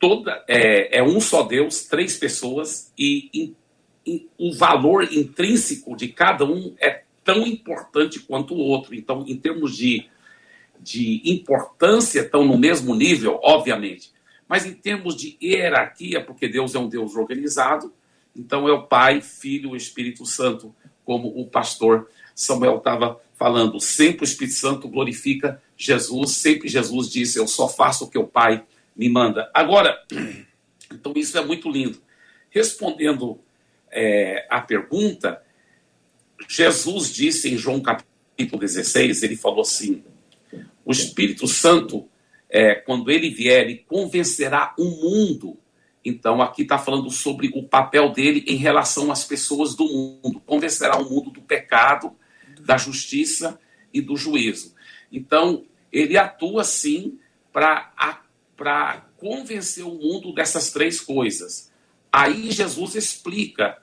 toda é, é, um só Deus, três pessoas, e in, in, o valor intrínseco de cada um é tão importante quanto o outro. Então, em termos de, de importância, estão no mesmo nível, obviamente. Mas em termos de hierarquia, porque Deus é um Deus organizado, então é o Pai, Filho e Espírito Santo, como o pastor Samuel estava falando. Sempre o Espírito Santo glorifica Jesus, sempre Jesus disse: Eu só faço o que o Pai me manda. Agora, *clears throat* então isso é muito lindo. Respondendo é, a pergunta, Jesus disse em João capítulo 16, ele falou assim: o Espírito Santo é, quando ele vier, ele convencerá o mundo. Então, aqui está falando sobre o papel dele em relação às pessoas do mundo. Convencerá o mundo do pecado, da justiça e do juízo. Então, ele atua sim para convencer o mundo dessas três coisas. Aí Jesus explica.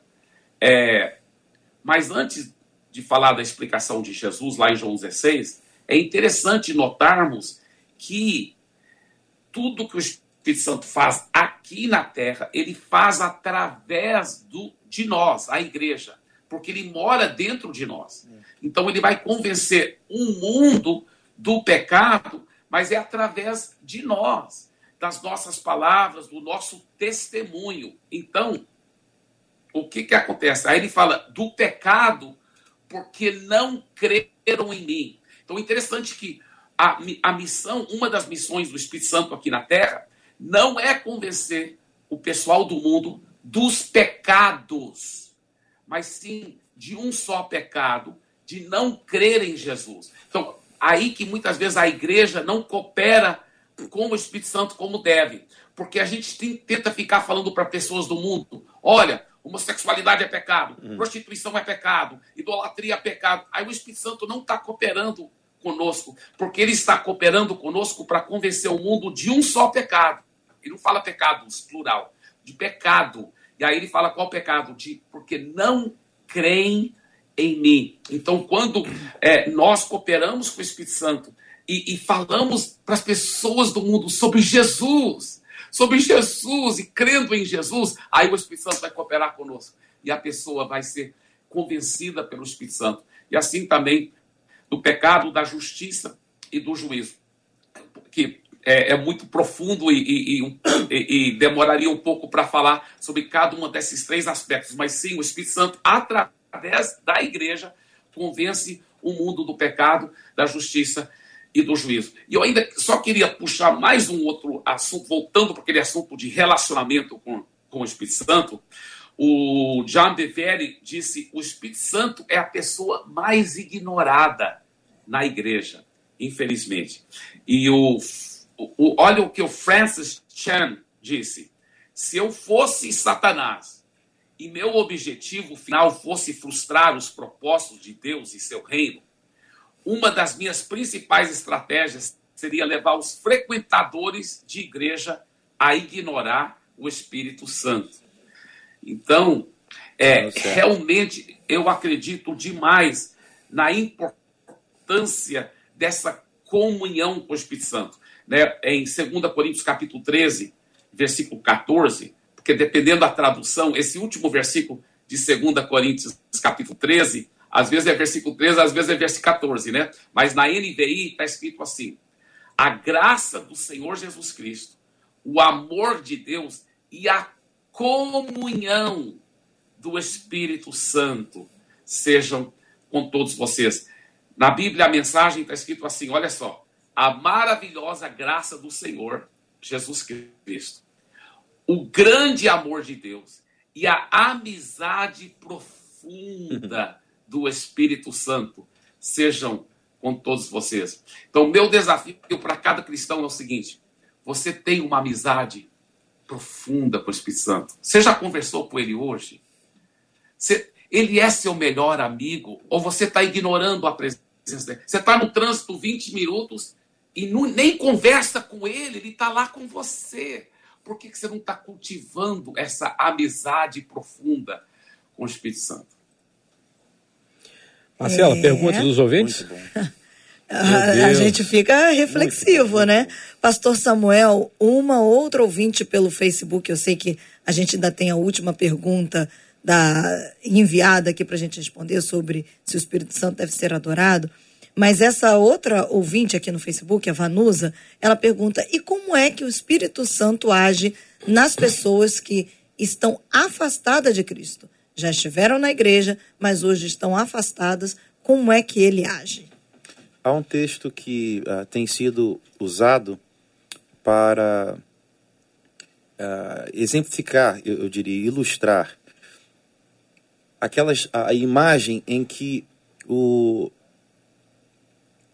É, mas antes de falar da explicação de Jesus, lá em João 16, é interessante notarmos que tudo que o Espírito Santo faz aqui na terra, ele faz através do, de nós, a igreja, porque ele mora dentro de nós. Então ele vai convencer o mundo do pecado, mas é através de nós, das nossas palavras, do nosso testemunho. Então, o que que acontece? Aí ele fala do pecado porque não creram em mim. Então, interessante que a, a missão, uma das missões do Espírito Santo aqui na Terra, não é convencer o pessoal do mundo dos pecados, mas sim de um só pecado, de não crer em Jesus. Então, aí que muitas vezes a igreja não coopera com o Espírito Santo como deve, porque a gente tem, tenta ficar falando para pessoas do mundo: olha, homossexualidade é pecado, uhum. prostituição é pecado, idolatria é pecado. Aí o Espírito Santo não está cooperando conosco, porque ele está cooperando conosco para convencer o mundo de um só pecado. Ele não fala pecados, plural, de pecado. E aí ele fala qual pecado? De porque não creem em mim. Então, quando é, nós cooperamos com o Espírito Santo e, e falamos para as pessoas do mundo sobre Jesus, sobre Jesus e crendo em Jesus, aí o Espírito Santo vai cooperar conosco. E a pessoa vai ser convencida pelo Espírito Santo. E assim também do pecado, da justiça e do juízo. Que é, é muito profundo e, e, e, e, demoraria um pouco para falar sobre cada um desses três aspectos, mas sim, o Espírito Santo, através da igreja, convence o mundo do pecado, da justiça e do juízo. E eu ainda só queria puxar mais um outro assunto, voltando para aquele assunto de relacionamento com, com o Espírito Santo. O John Bevere disse: o Espírito Santo é a pessoa mais ignorada na igreja, infelizmente. E o, o, olha o que o Francis Chan disse: se eu fosse Satanás e meu objetivo final fosse frustrar os propósitos de Deus e seu reino, uma das minhas principais estratégias seria levar os frequentadores de igreja a ignorar o Espírito Santo. Então, é, realmente eu acredito demais na importância dessa comunhão com o Espírito Santo. Né? Em 2 Coríntios capítulo 13, versículo 14, porque dependendo da tradução, esse último versículo de 2 Coríntios capítulo 13, às vezes é versículo 13, às vezes é versículo 14, né? Mas na NVI está escrito assim: a graça do Senhor Jesus Cristo, o amor de Deus e a comunhão do Espírito Santo sejam com todos vocês. Na Bíblia, a mensagem está escrito assim: olha só, a maravilhosa graça do Senhor Jesus Cristo, o grande amor de Deus e a amizade profunda *laughs* do Espírito Santo sejam com todos vocês. Então, meu desafio para cada cristão é o seguinte: você tem uma amizade profunda com o Espírito Santo. Você já conversou com ele hoje? Você, ele é seu melhor amigo? Ou você está ignorando a presença dele? Você está no trânsito 20 minutos e não, nem conversa com ele, ele está lá com você. Por que, que você não está cultivando essa amizade profunda com o Espírito Santo? Marcela, é... perguntas dos ouvintes? *laughs* A, a, gente fica reflexivo, né? Pastor Samuel, uma outra ouvinte pelo Facebook, eu sei que a gente ainda tem a última pergunta da enviada aqui para a gente responder sobre se o Espírito Santo deve ser adorado. Mas essa outra ouvinte aqui no Facebook, a Vanusa, ela pergunta: e como é que o Espírito Santo age nas pessoas que estão afastadas de Cristo? Já estiveram na igreja, mas hoje estão afastadas. Como é que ele age? Há um texto que uh, tem sido usado para uh, exemplificar, eu, eu diria, ilustrar aquelas a, a imagem em que o,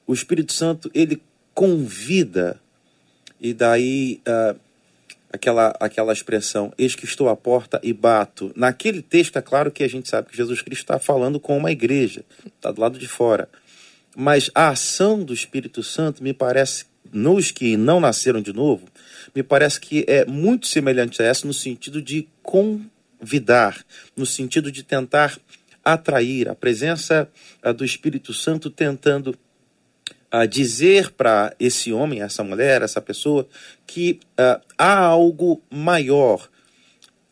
o Espírito Santo ele convida e daí uh, aquela aquela expressão eis que estou à porta e bato. Naquele texto é claro que a gente sabe que Jesus Cristo está falando com uma igreja está do lado de fora. Mas a ação do Espírito Santo me parece nos que não nasceram de novo me parece que é muito semelhante a essa no sentido de com vidar, no sentido de tentar atrair a presença do Espírito Santo tentando a dizer para esse homem, essa mulher, essa pessoa, que uh, há algo maior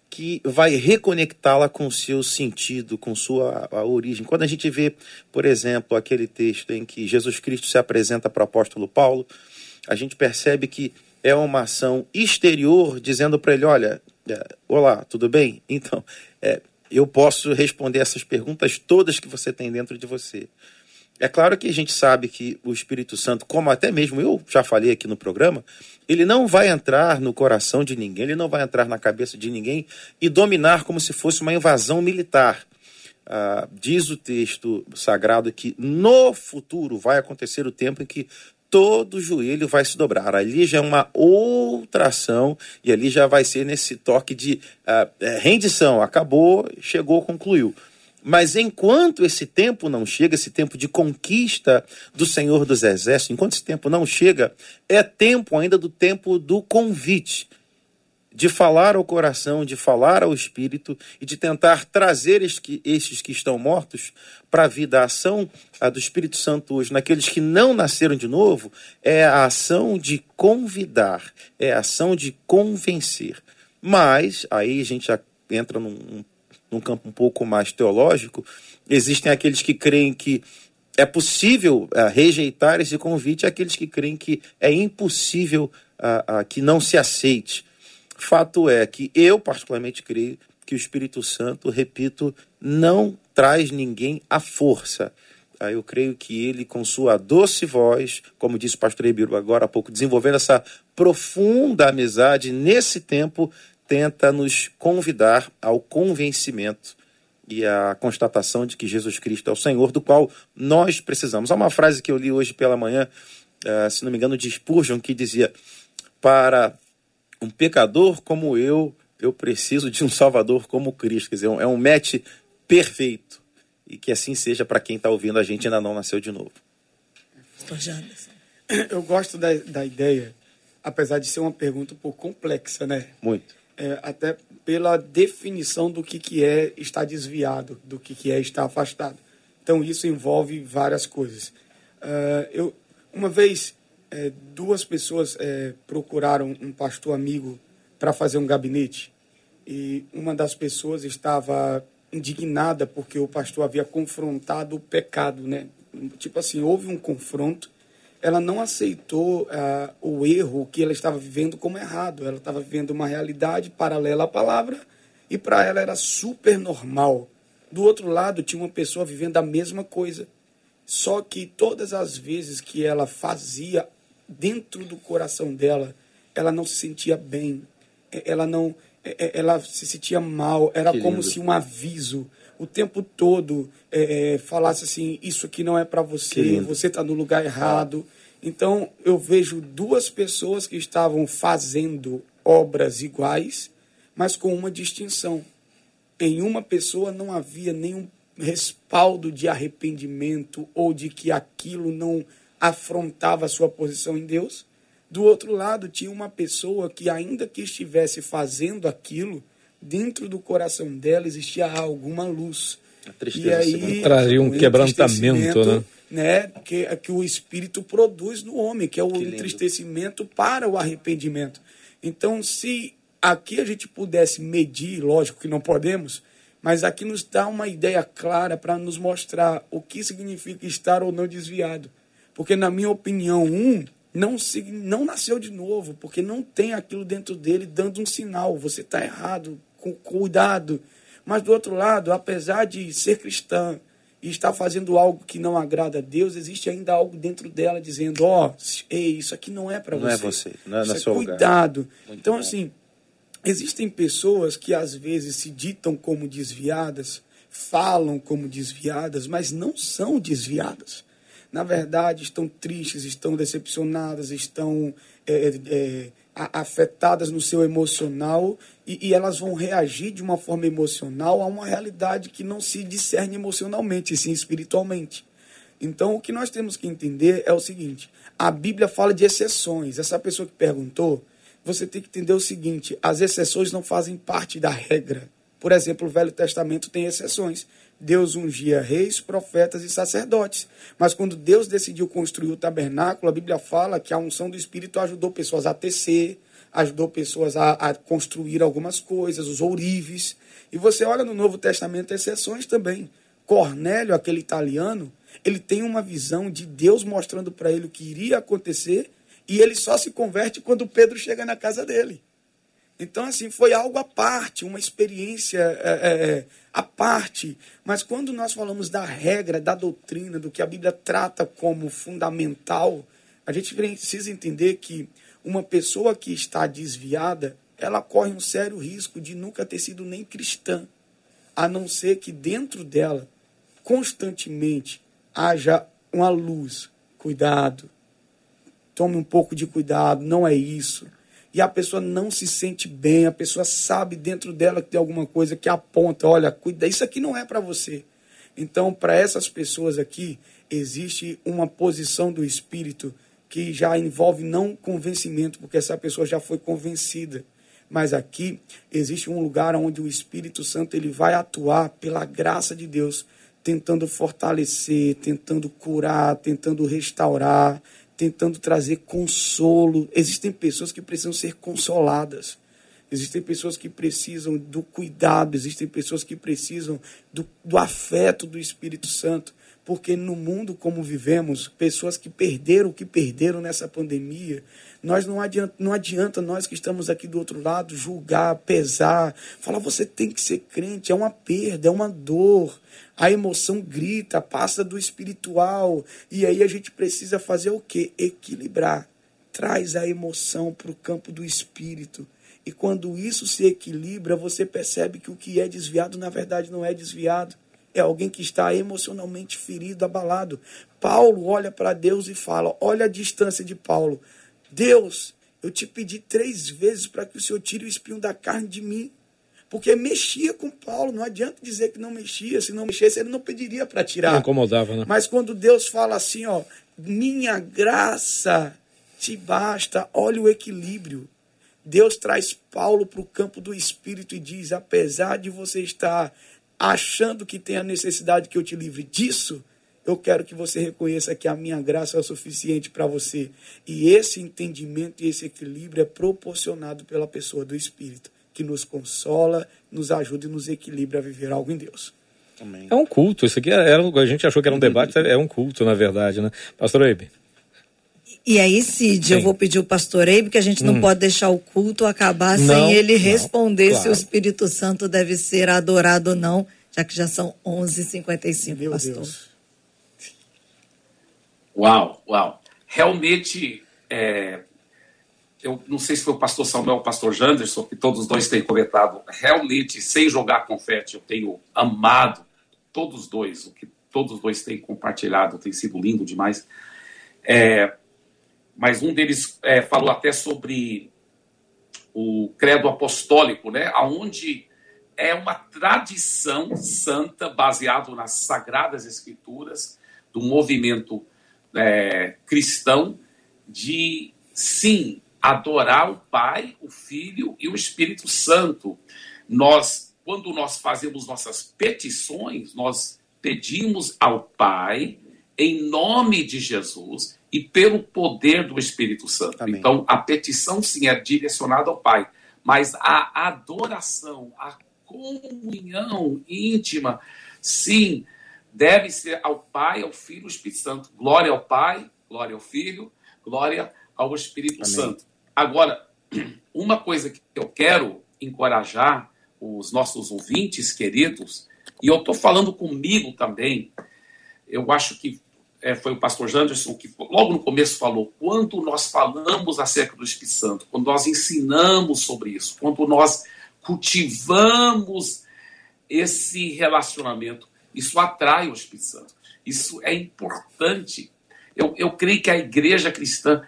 que vai reconectá-la com seu sentido, com sua origem. Quando a gente vê, por exemplo, aquele texto em que Jesus Cristo se apresenta para o apóstolo Paulo, a gente percebe que é uma ação exterior dizendo para ele: olha, é, olá, tudo bem? Então, é, eu posso responder essas perguntas todas que você tem dentro de você. É claro que a gente sabe que o Espírito Santo, como até mesmo eu já falei aqui no programa, ele não vai entrar no coração de ninguém, ele não vai entrar na cabeça de ninguém e dominar como se fosse uma invasão militar. Ah, diz o texto sagrado que no futuro vai acontecer o tempo em que todo joelho vai se dobrar. Ali já é uma outra ação e ali já vai ser nesse toque de uh, rendição. Acabou, chegou, concluiu. Mas enquanto esse tempo não chega, esse tempo de conquista do Senhor dos Exércitos, enquanto esse tempo não chega, é tempo ainda do tempo do convite de falar ao coração, de falar ao espírito e de tentar trazer estes que estão mortos para a vida. A ação do Espírito Santo hoje, naqueles que não nasceram de novo, é a ação de convidar, é a ação de convencer. Mas, aí a gente já entra num, num campo um pouco mais teológico, existem aqueles que creem que é possível uh, rejeitar esse convite, e aqueles que creem que é impossível uh, uh, que não se aceite. Fato é que eu, particularmente, creio que o Espírito Santo, repito, não traz ninguém à força. Ah, eu creio que ele, com sua doce voz, como disse o pastor Ebiro agora há pouco, desenvolvendo essa profunda amizade, nesse tempo, tenta nos convidar ao convencimento e à constatação de que Jesus Cristo é o Senhor, do qual nós precisamos. Há uma frase que eu li hoje pela manhã, ah, se não me engano, de Spurgeon, que dizia: Para um pecador como eu, eu preciso de um Salvador como Cristo. Quer dizer, é um match perfeito. E que assim seja para quem está ouvindo a gente ainda não nasceu de novo. Eu gosto da, da ideia, apesar de ser uma pergunta um pouco complexa, né? Muito. É, até pela definição do que, que é estar desviado, do que, que é estar afastado. Então, isso envolve várias coisas. Uh, eu, uma vez, é, duas pessoas é, procuraram um pastor amigo para fazer um gabinete e uma das pessoas estava indignada porque o pastor havia confrontado o pecado, né? Tipo assim, houve um confronto. Ela não aceitou uh, o erro que ela estava vivendo como errado. Ela estava vivendo uma realidade paralela à palavra e para ela era super normal. Do outro lado, tinha uma pessoa vivendo a mesma coisa. Só que todas as vezes que ela fazia dentro do coração dela, ela não se sentia bem, ela não, ela se sentia mal, era como se um aviso o tempo todo é, falasse assim, isso aqui não é para você, você está no lugar errado. Então eu vejo duas pessoas que estavam fazendo obras iguais, mas com uma distinção. Em uma pessoa não havia nenhum respaldo de arrependimento ou de que aquilo não afrontava a sua posição em Deus. Do outro lado, tinha uma pessoa que, ainda que estivesse fazendo aquilo, dentro do coração dela existia alguma luz. e aí trazia um quebrantamento, né? né? Que, que o Espírito produz no homem, que é o que entristecimento para o arrependimento. Então, se aqui a gente pudesse medir, lógico que não podemos, mas aqui nos dá uma ideia clara para nos mostrar o que significa estar ou não desviado. Porque, na minha opinião, um não, se, não nasceu de novo, porque não tem aquilo dentro dele dando um sinal. Você está errado, com cuidado. Mas, do outro lado, apesar de ser cristã e estar fazendo algo que não agrada a Deus, existe ainda algo dentro dela dizendo: Ó, oh, ei, isso aqui não é para você. Não é você, não é isso na é sua Cuidado. então, bom. assim, existem pessoas que às vezes se ditam como desviadas, falam como desviadas, mas não são desviadas na verdade, estão tristes, estão decepcionadas, estão é, é, é afetadas no seu emocional e, e, elas vão reagir de uma forma emocional a uma realidade que não se discerne emocionalmente, sim espiritualmente. Então, o que nós temos que entender é o seguinte: a Bíblia fala de exceções. Essa pessoa que perguntou, você tem que entender o seguinte: as exceções não fazem parte da regra. Por exemplo, o Velho Testamento tem exceções. Deus ungia reis, profetas e sacerdotes. Mas quando Deus decidiu construir o tabernáculo, a Bíblia fala que a unção do Espírito ajudou pessoas a tecer, ajudou pessoas a, a construir algumas coisas, os ourives. E você olha no Novo Testamento exceções também. Cornélio, aquele italiano, ele tem uma visão de Deus mostrando para ele o que iria acontecer e ele só se converte quando Pedro chega na casa dele. Então, assim, foi algo à parte, uma experiência é, é, é, à parte. Mas quando nós falamos da regra, da doutrina, do que a Bíblia trata como fundamental, a gente precisa entender que uma pessoa que está desviada, ela corre um sério risco de nunca ter sido nem cristã, a não ser que dentro dela, constantemente, haja uma luz. Cuidado, tome um pouco de cuidado, não é isso e a pessoa não se sente bem, a pessoa sabe dentro dela que tem alguma coisa que aponta, olha, cuida, isso aqui não é para você. Então, para essas pessoas aqui, existe uma posição do espírito que já envolve não convencimento, porque essa pessoa já foi convencida. Mas aqui existe um lugar onde o Espírito Santo ele vai atuar pela graça de Deus, tentando fortalecer, tentando curar, tentando restaurar, tentando trazer consolo. Existem pessoas que precisam ser consoladas. Existem pessoas que precisam do cuidado, existem pessoas que precisam do, do afeto do Espírito Santo. Porque no mundo como vivemos, pessoas que perderam o que perderam nessa pandemia, nós não adianta, não adianta nós que estamos aqui do outro lado julgar, pesar, falar você tem que ser crente, é uma perda, é uma dor. A emoção grita, passa do espiritual. E aí a gente precisa fazer o quê? Equilibrar. Traz a emoção para o campo do espírito. E quando isso se equilibra, você percebe que o que é desviado, na verdade, não é desviado. É alguém que está emocionalmente ferido, abalado. Paulo olha para Deus e fala: Olha a distância de Paulo. Deus, eu te pedi três vezes para que o Senhor tire o espinho da carne de mim. Porque mexia com Paulo, não adianta dizer que não mexia, se não mexesse ele não pediria para tirar. Não incomodava, né? Mas quando Deus fala assim, ó, minha graça te basta, olha o equilíbrio. Deus traz Paulo para o campo do espírito e diz: apesar de você estar achando que tem a necessidade que eu te livre disso, eu quero que você reconheça que a minha graça é o suficiente para você. E esse entendimento e esse equilíbrio é proporcionado pela pessoa do Espírito, que nos consola, nos ajuda e nos equilibra a viver algo em Deus. Amém. É um culto. Isso aqui era, a gente achou que era um debate, é um culto, na verdade, né? Pastor Eibe. E aí, Cid, Sim. eu vou pedir o pastor Eibe que a gente não hum. pode deixar o culto acabar não, sem ele responder não, claro. se o Espírito Santo deve ser adorado ou não, já que já são 11h55, pastor. Deus. Uau, uau. Realmente, é, eu não sei se foi o pastor Samuel ou o pastor Janderson, que todos os dois têm comentado, realmente, sem jogar confete, eu tenho amado todos os dois, o que todos os dois têm compartilhado, tem sido lindo demais. É, mas um deles é, falou até sobre o credo apostólico, né, aonde é uma tradição santa baseado nas sagradas escrituras do movimento é, cristão de, sim, adorar o Pai, o Filho e o Espírito Santo. Nós, quando nós fazemos nossas petições, nós pedimos ao Pai, em nome de Jesus e pelo poder do Espírito Santo. Amém. Então, a petição, sim, é direcionada ao Pai, mas a adoração, a comunhão íntima, sim, deve ser ao Pai, ao Filho e ao Espírito Santo. Glória ao Pai, glória ao Filho, glória ao Espírito Amém. Santo. Agora, *clears throat* uma coisa que eu quero encorajar os nossos ouvintes queridos, e eu estou falando comigo também, eu acho que é, foi o pastor Janderson que logo no começo falou, quando nós falamos acerca do Espírito Santo, quando nós ensinamos sobre isso, quando nós cultivamos esse relacionamento, isso atrai o Espírito Santo. Isso é importante. Eu, eu creio que a igreja cristã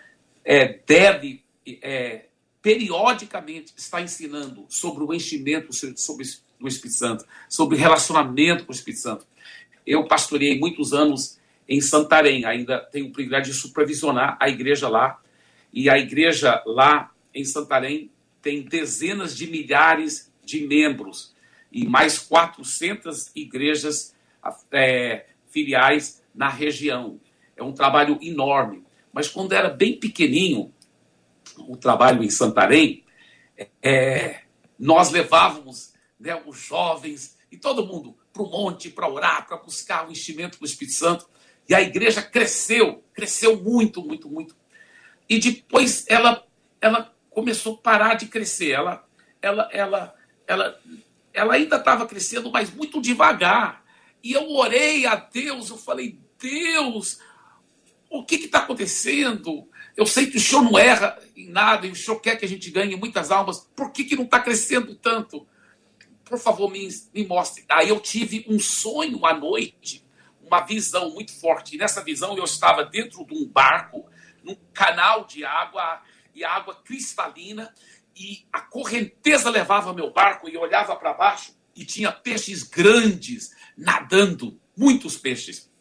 é, deve é, periodicamente estar ensinando sobre o enchimento sobre, o Espírito Santo, sobre relacionamento com o Espírito Santo. Eu pastorei muitos anos em Santarém, ainda tenho o privilégio de supervisionar a igreja lá. E a igreja lá em Santarém tem dezenas de milhares de membros e mais 400 igrejas é, filiais na região. É um trabalho enorme. Mas quando era bem pequenininho, o trabalho em Santarém, é, nós levávamos né, os jovens e todo mundo para o monte para orar, para buscar o enchimento do Espírito Santo. E a igreja cresceu, cresceu muito, muito, muito. E depois ela, ela começou a parar de crescer. Ela, ela, ela, ela, ela ainda estava crescendo, mas muito devagar. E eu orei a Deus, eu falei, Deus, o que está acontecendo? Eu sei que o senhor não erra em nada e o senhor quer que a gente ganhe muitas almas. Por que, que não está crescendo tanto? Por favor, me, me mostre. Aí eu tive um sonho à noite uma visão muito forte. E nessa visão eu estava dentro de um barco, num canal de água, e água cristalina, e a correnteza levava meu barco e eu olhava para baixo e tinha peixes grandes nadando, muitos peixes.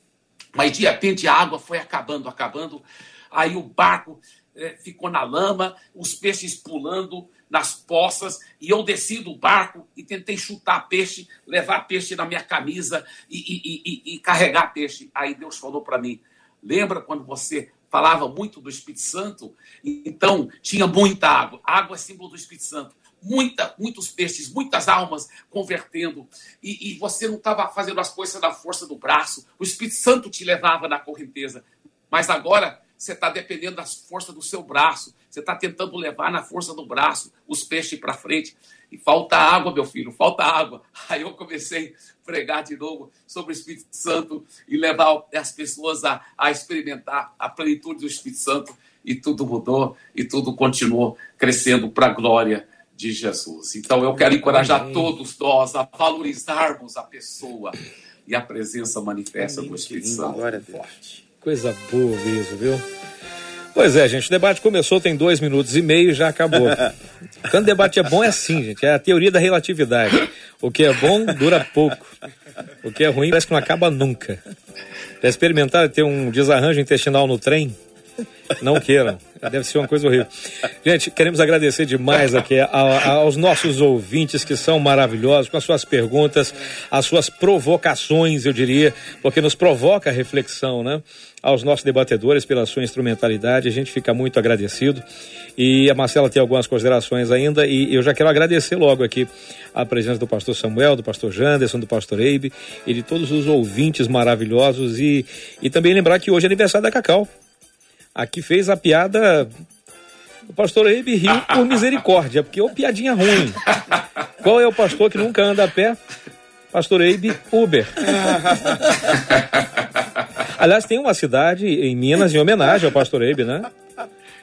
Mas de repente a água foi acabando, acabando. Aí o barco é, ficou na lama, os peixes pulando nas poças, e eu desci do barco e tentei chutar peixe, levar peixe na minha camisa e, e, e, e carregar peixe. Aí Deus falou para mim: lembra quando você falava muito do Espírito Santo? Então tinha muita água. Água é símbolo do Espírito Santo. Muita, muitos peixes, muitas almas convertendo, e, e você não estava fazendo as coisas na força do braço, o Espírito Santo te levava na correnteza. Mas agora você está dependendo da força do seu braço, você está tentando levar na força do braço os peixes para frente. E falta água, meu filho, falta água. *laughs* Aí eu comecei a pregar de novo sobre o Espírito Santo e levar as pessoas a, a experimentar a plenitude do Espírito Santo. E tudo mudou e tudo continuou crescendo para a glória de Jesus. Então eu quero encorajar Amém. todos nós a valorizarmos a pessoa e a presença manifesta Amém. do Espírito Santo. Glória a Deus. Coisa boa mesmo, viu? Pois é, gente, o debate começou tem dois minutos e meio e já acabou. *laughs* Quando o debate é bom é assim, gente, é a teoria da relatividade. O que é bom dura pouco. O que é ruim parece que não acaba nunca. Já experimentaram ter um desarranjo intestinal no trem? Não queiram. Deve ser uma coisa horrível. Gente, queremos agradecer demais aqui aos nossos ouvintes que são maravilhosos com as suas perguntas, as suas provocações, eu diria, porque nos provoca a reflexão, né? Aos nossos debatedores pela sua instrumentalidade, a gente fica muito agradecido. E a Marcela tem algumas considerações ainda, e eu já quero agradecer logo aqui a presença do pastor Samuel, do pastor Janderson, do pastor Eibe e de todos os ouvintes maravilhosos. E, e também lembrar que hoje é aniversário da Cacau. Aqui fez a piada. O pastor Eibe riu *laughs* por misericórdia, porque é uma piadinha ruim. Qual é o pastor que nunca anda a pé? Pastor Eibe Uber. *laughs* Aliás, tem uma cidade em Minas em homenagem ao pastor Eibe, né?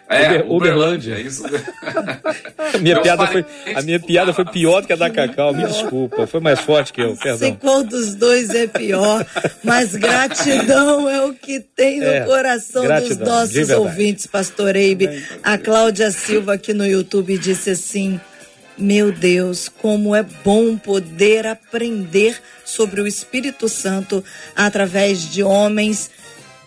É, Uber, Uberlândia. É isso. *laughs* a minha, piada foi, a minha piada foi pior do que a da Cacau. Me desculpa, foi mais forte que eu, perdão. Sei qual dos dois é pior, mas gratidão é o que tem no é, coração gratidão, dos nossos ouvintes, Pastor Eibe. A Cláudia Silva aqui no YouTube disse assim: meu Deus, como é bom poder aprender sobre o Espírito Santo através de homens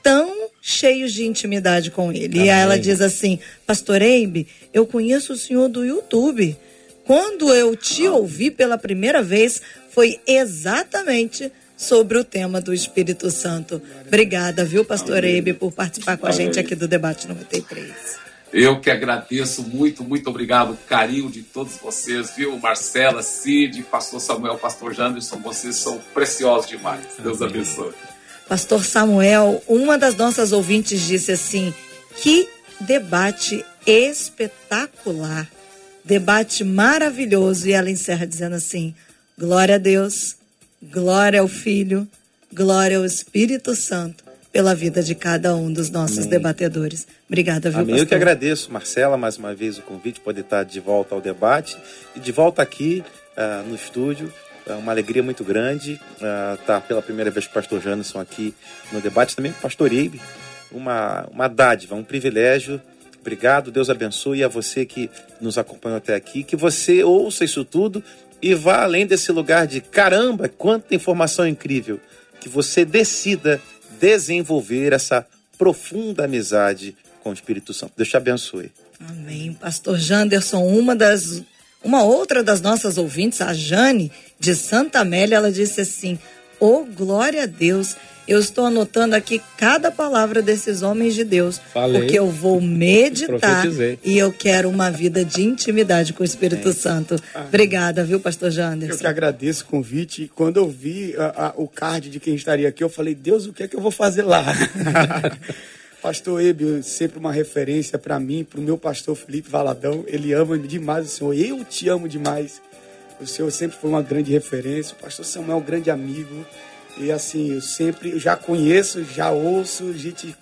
tão cheios de intimidade com ele. Amém. E ela diz assim: Pastor Eibe, eu conheço o senhor do YouTube. Quando eu te ouvi pela primeira vez, foi exatamente sobre o tema do Espírito Santo. Obrigada, viu, Pastor Eibe, por participar com a gente aqui do Debate 93. Eu que agradeço muito, muito obrigado, carinho de todos vocês, viu? Marcela, Cid, Pastor Samuel, Pastor Janderson, vocês são preciosos demais. Deus abençoe. Pastor Samuel, uma das nossas ouvintes disse assim: que debate espetacular, debate maravilhoso. E ela encerra dizendo assim: glória a Deus, glória ao Filho, glória ao Espírito Santo pela vida de cada um dos nossos Amém. debatedores. Obrigada, viu, Amém. Pastor? Eu que agradeço, Marcela, mais uma vez o convite, poder estar de volta ao debate e de volta aqui uh, no estúdio é uma alegria muito grande estar pela primeira vez com o pastor Janderson aqui no debate, também com o pastor Ibe. Uma, uma dádiva, um privilégio. Obrigado, Deus abençoe a você que nos acompanhou até aqui, que você ouça isso tudo e vá além desse lugar de caramba, quanta informação incrível, que você decida desenvolver essa profunda amizade com o Espírito Santo. Deus te abençoe. Amém. Pastor Janderson, uma das uma outra das nossas ouvintes, a Jane, de Santa Amélia, ela disse assim: Oh, glória a Deus! Eu estou anotando aqui cada palavra desses homens de Deus, Falei, porque eu vou meditar e eu quero uma vida de intimidade com o Espírito é. Santo. Ah, Obrigada, viu, Pastor Janderson? Eu que agradeço o convite. Quando eu vi a, a, o card de quem estaria aqui, eu falei: Deus, o que é que eu vou fazer lá? *laughs* Pastor Ebio, sempre uma referência para mim, para o meu pastor Felipe Valadão. Ele ama demais o Senhor. Eu te amo demais. O Senhor sempre foi uma grande referência. O pastor Samuel é um grande amigo. E assim, eu sempre já conheço, já ouço, a gente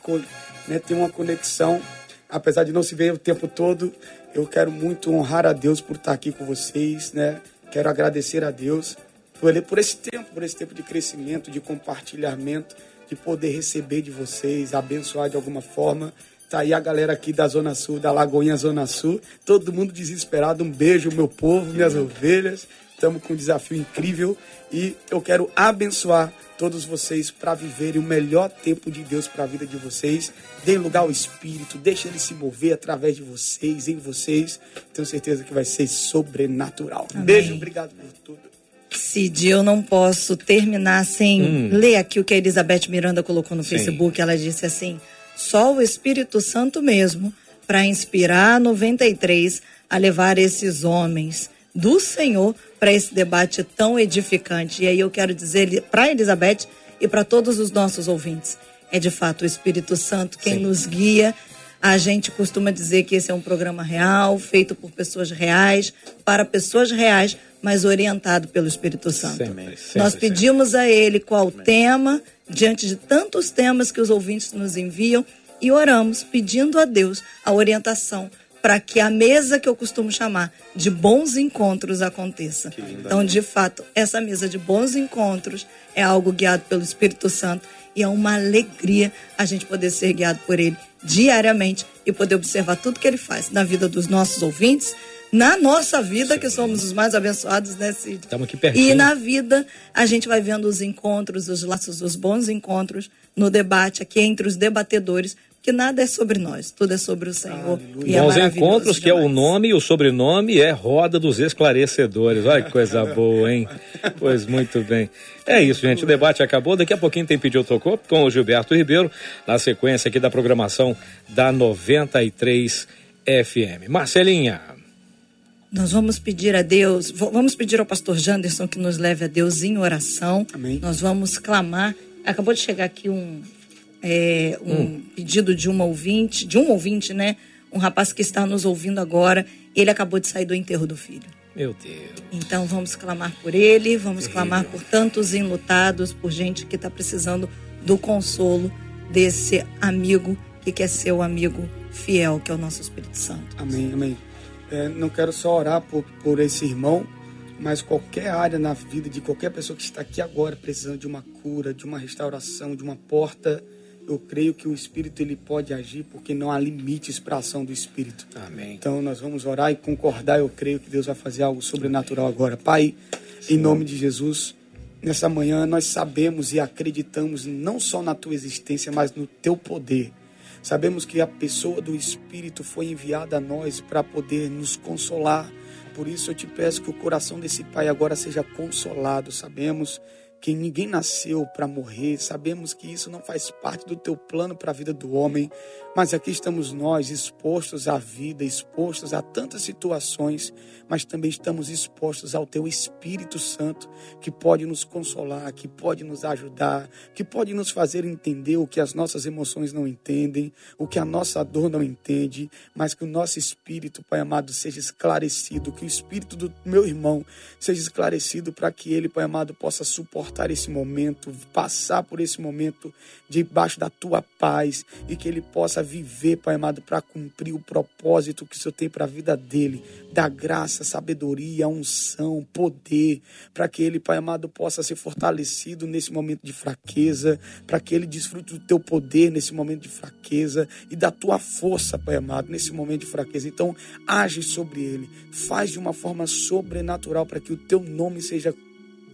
né, tem uma conexão. Apesar de não se ver o tempo todo, eu quero muito honrar a Deus por estar aqui com vocês, né? Quero agradecer a Deus por, por esse tempo, por esse tempo de crescimento, de compartilhamento de poder receber de vocês, abençoar de alguma forma. Tá aí a galera aqui da Zona Sul, da Lagoinha Zona Sul, todo mundo desesperado. Um beijo, meu povo, minhas ovelhas. Estamos com um desafio incrível e eu quero abençoar todos vocês para viverem o melhor tempo de Deus para a vida de vocês. Dê lugar ao Espírito, deixe ele se mover através de vocês, em vocês. Tenho certeza que vai ser sobrenatural. Amém. Beijo, obrigado por tudo. Cid, eu não posso terminar sem hum. ler aqui o que a Elizabeth Miranda colocou no Sim. Facebook. Ela disse assim: só o Espírito Santo mesmo para inspirar a 93 a levar esses homens do Senhor para esse debate tão edificante. E aí eu quero dizer para Elizabeth e para todos os nossos ouvintes: é de fato o Espírito Santo quem Sim. nos guia. A gente costuma dizer que esse é um programa real, feito por pessoas reais, para pessoas reais, mas orientado pelo Espírito Santo. Sempre, sempre, Nós pedimos sempre. a Ele qual tema, diante de tantos temas que os ouvintes nos enviam, e oramos pedindo a Deus a orientação para que a mesa que eu costumo chamar de bons encontros aconteça. Então, de fato, essa mesa de bons encontros é algo guiado pelo Espírito Santo e é uma alegria a gente poder ser guiado por ele diariamente e poder observar tudo que ele faz na vida dos nossos ouvintes, na nossa vida, Sim. que somos os mais abençoados, né, Cid? Estamos aqui pertinho. E na vida, a gente vai vendo os encontros, os laços, os bons encontros no debate aqui entre os debatedores, que nada é sobre nós, tudo é sobre o Senhor. E é Bons encontros, que é o nome e o sobrenome é Roda dos Esclarecedores. Olha que coisa boa, hein? Pois muito bem. É isso, gente. O debate acabou. Daqui a pouquinho tem Pediu Tocou com o Gilberto Ribeiro, na sequência aqui da programação da 93 FM. Marcelinha. Nós vamos pedir a Deus, vamos pedir ao pastor Janderson que nos leve a Deus em oração. Amém. Nós vamos clamar. Acabou de chegar aqui um, é, um hum. pedido de uma ouvinte, de um ouvinte, né? Um rapaz que está nos ouvindo agora. Ele acabou de sair do enterro do filho. Meu Deus. Então vamos clamar por ele, vamos Terrível. clamar por tantos enlutados, por gente que está precisando do consolo desse amigo que quer ser o amigo fiel, que é o nosso Espírito Santo. Amém, amém. É, não quero só orar por, por esse irmão, mas qualquer área na vida de qualquer pessoa que está aqui agora precisando de uma cura, de uma restauração, de uma porta, eu creio que o Espírito ele pode agir porque não há limites para a ação do Espírito. Amém. Então nós vamos orar e concordar. Eu creio que Deus vai fazer algo sobrenatural agora. Pai, Sim. em nome de Jesus, nessa manhã nós sabemos e acreditamos não só na tua existência, mas no teu poder. Sabemos que a pessoa do Espírito foi enviada a nós para poder nos consolar. Por isso eu te peço que o coração desse pai agora seja consolado. Sabemos que ninguém nasceu para morrer, sabemos que isso não faz parte do teu plano para a vida do homem, mas aqui estamos nós expostos à vida, expostos a tantas situações, mas também estamos expostos ao teu Espírito Santo, que pode nos consolar, que pode nos ajudar, que pode nos fazer entender o que as nossas emoções não entendem, o que a nossa dor não entende, mas que o nosso espírito, Pai amado, seja esclarecido, que o espírito do meu irmão seja esclarecido para que ele, Pai amado, possa suportar esse momento, passar por esse momento debaixo da tua paz e que ele possa viver, Pai amado, para cumprir o propósito que o Senhor tem para a vida dele, da graça, sabedoria, unção, poder, para que ele, Pai amado, possa ser fortalecido nesse momento de fraqueza, para que ele desfrute do teu poder nesse momento de fraqueza e da tua força, Pai amado, nesse momento de fraqueza. Então, age sobre ele, faz de uma forma sobrenatural para que o teu nome seja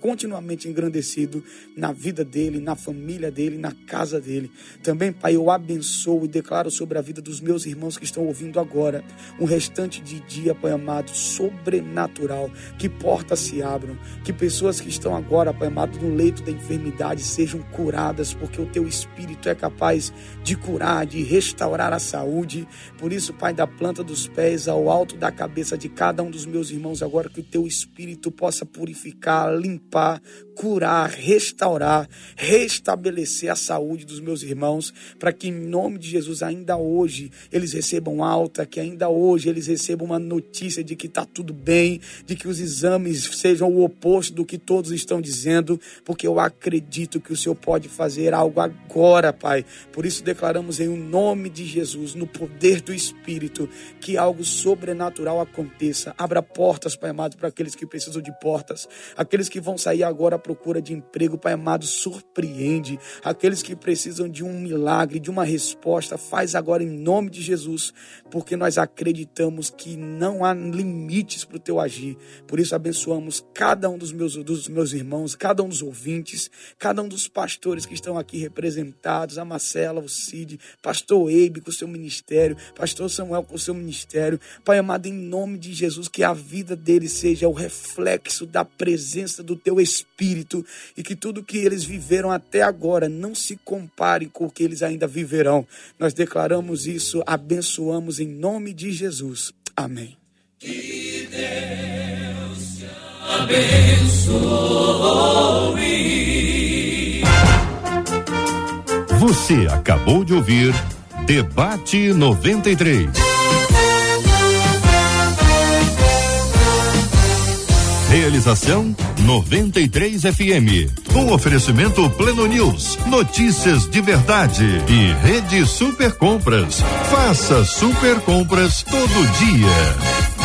continuamente engrandecido na vida dele, na família dele, na casa dele. Também, Pai, eu abençoo e declaro sobre a vida dos meus irmãos que estão ouvindo agora um restante de dia, Pai amado, sobrenatural. Que portas se abram, que pessoas que estão agora, Pai amado, no leito da enfermidade sejam curadas, porque o teu Espírito é capaz de curar, de restaurar a saúde. Por isso, Pai, da planta dos pés ao alto da cabeça de cada um dos meus irmãos, agora que o teu Espírito possa purificar, limpar limpar, curar, restaurar, restabelecer a saúde dos meus irmãos, para que em nome de Jesus ainda hoje eles recebam alta, que ainda hoje eles recebam uma notícia de que está tudo bem, de que os exames sejam o oposto do que todos estão dizendo, porque eu acredito que o Senhor pode fazer algo agora, Pai. Por isso declaramos em nome de Jesus, no poder do Espírito, que algo sobrenatural aconteça. Abra portas, Pai amado, para aqueles que precisam de portas, aqueles que vão vão sair agora à procura de emprego, Pai amado, surpreende. Aqueles que precisam de um milagre, de uma resposta, faz agora em nome de Jesus, porque nós acreditamos que não há limites para o teu agir. Por isso abençoamos cada um dos meus, dos meus irmãos, cada um dos ouvintes, cada um dos pastores que estão aqui representados, a Marcela, o Cid, pastor Eibe com o seu ministério, pastor Samuel com o seu ministério. Pai amado, em nome de Jesus, que a vida dele seja o reflexo da presença do teu espírito e que tudo que eles viveram até agora não se compare com o que eles ainda viverão. Nós declaramos isso, abençoamos em nome de Jesus. Amém. Que Deus te abençoe. Você acabou de ouvir Debate 93. Realização 93 FM. Um oferecimento Pleno News, notícias de verdade e Rede Super Compras. Faça super compras todo dia.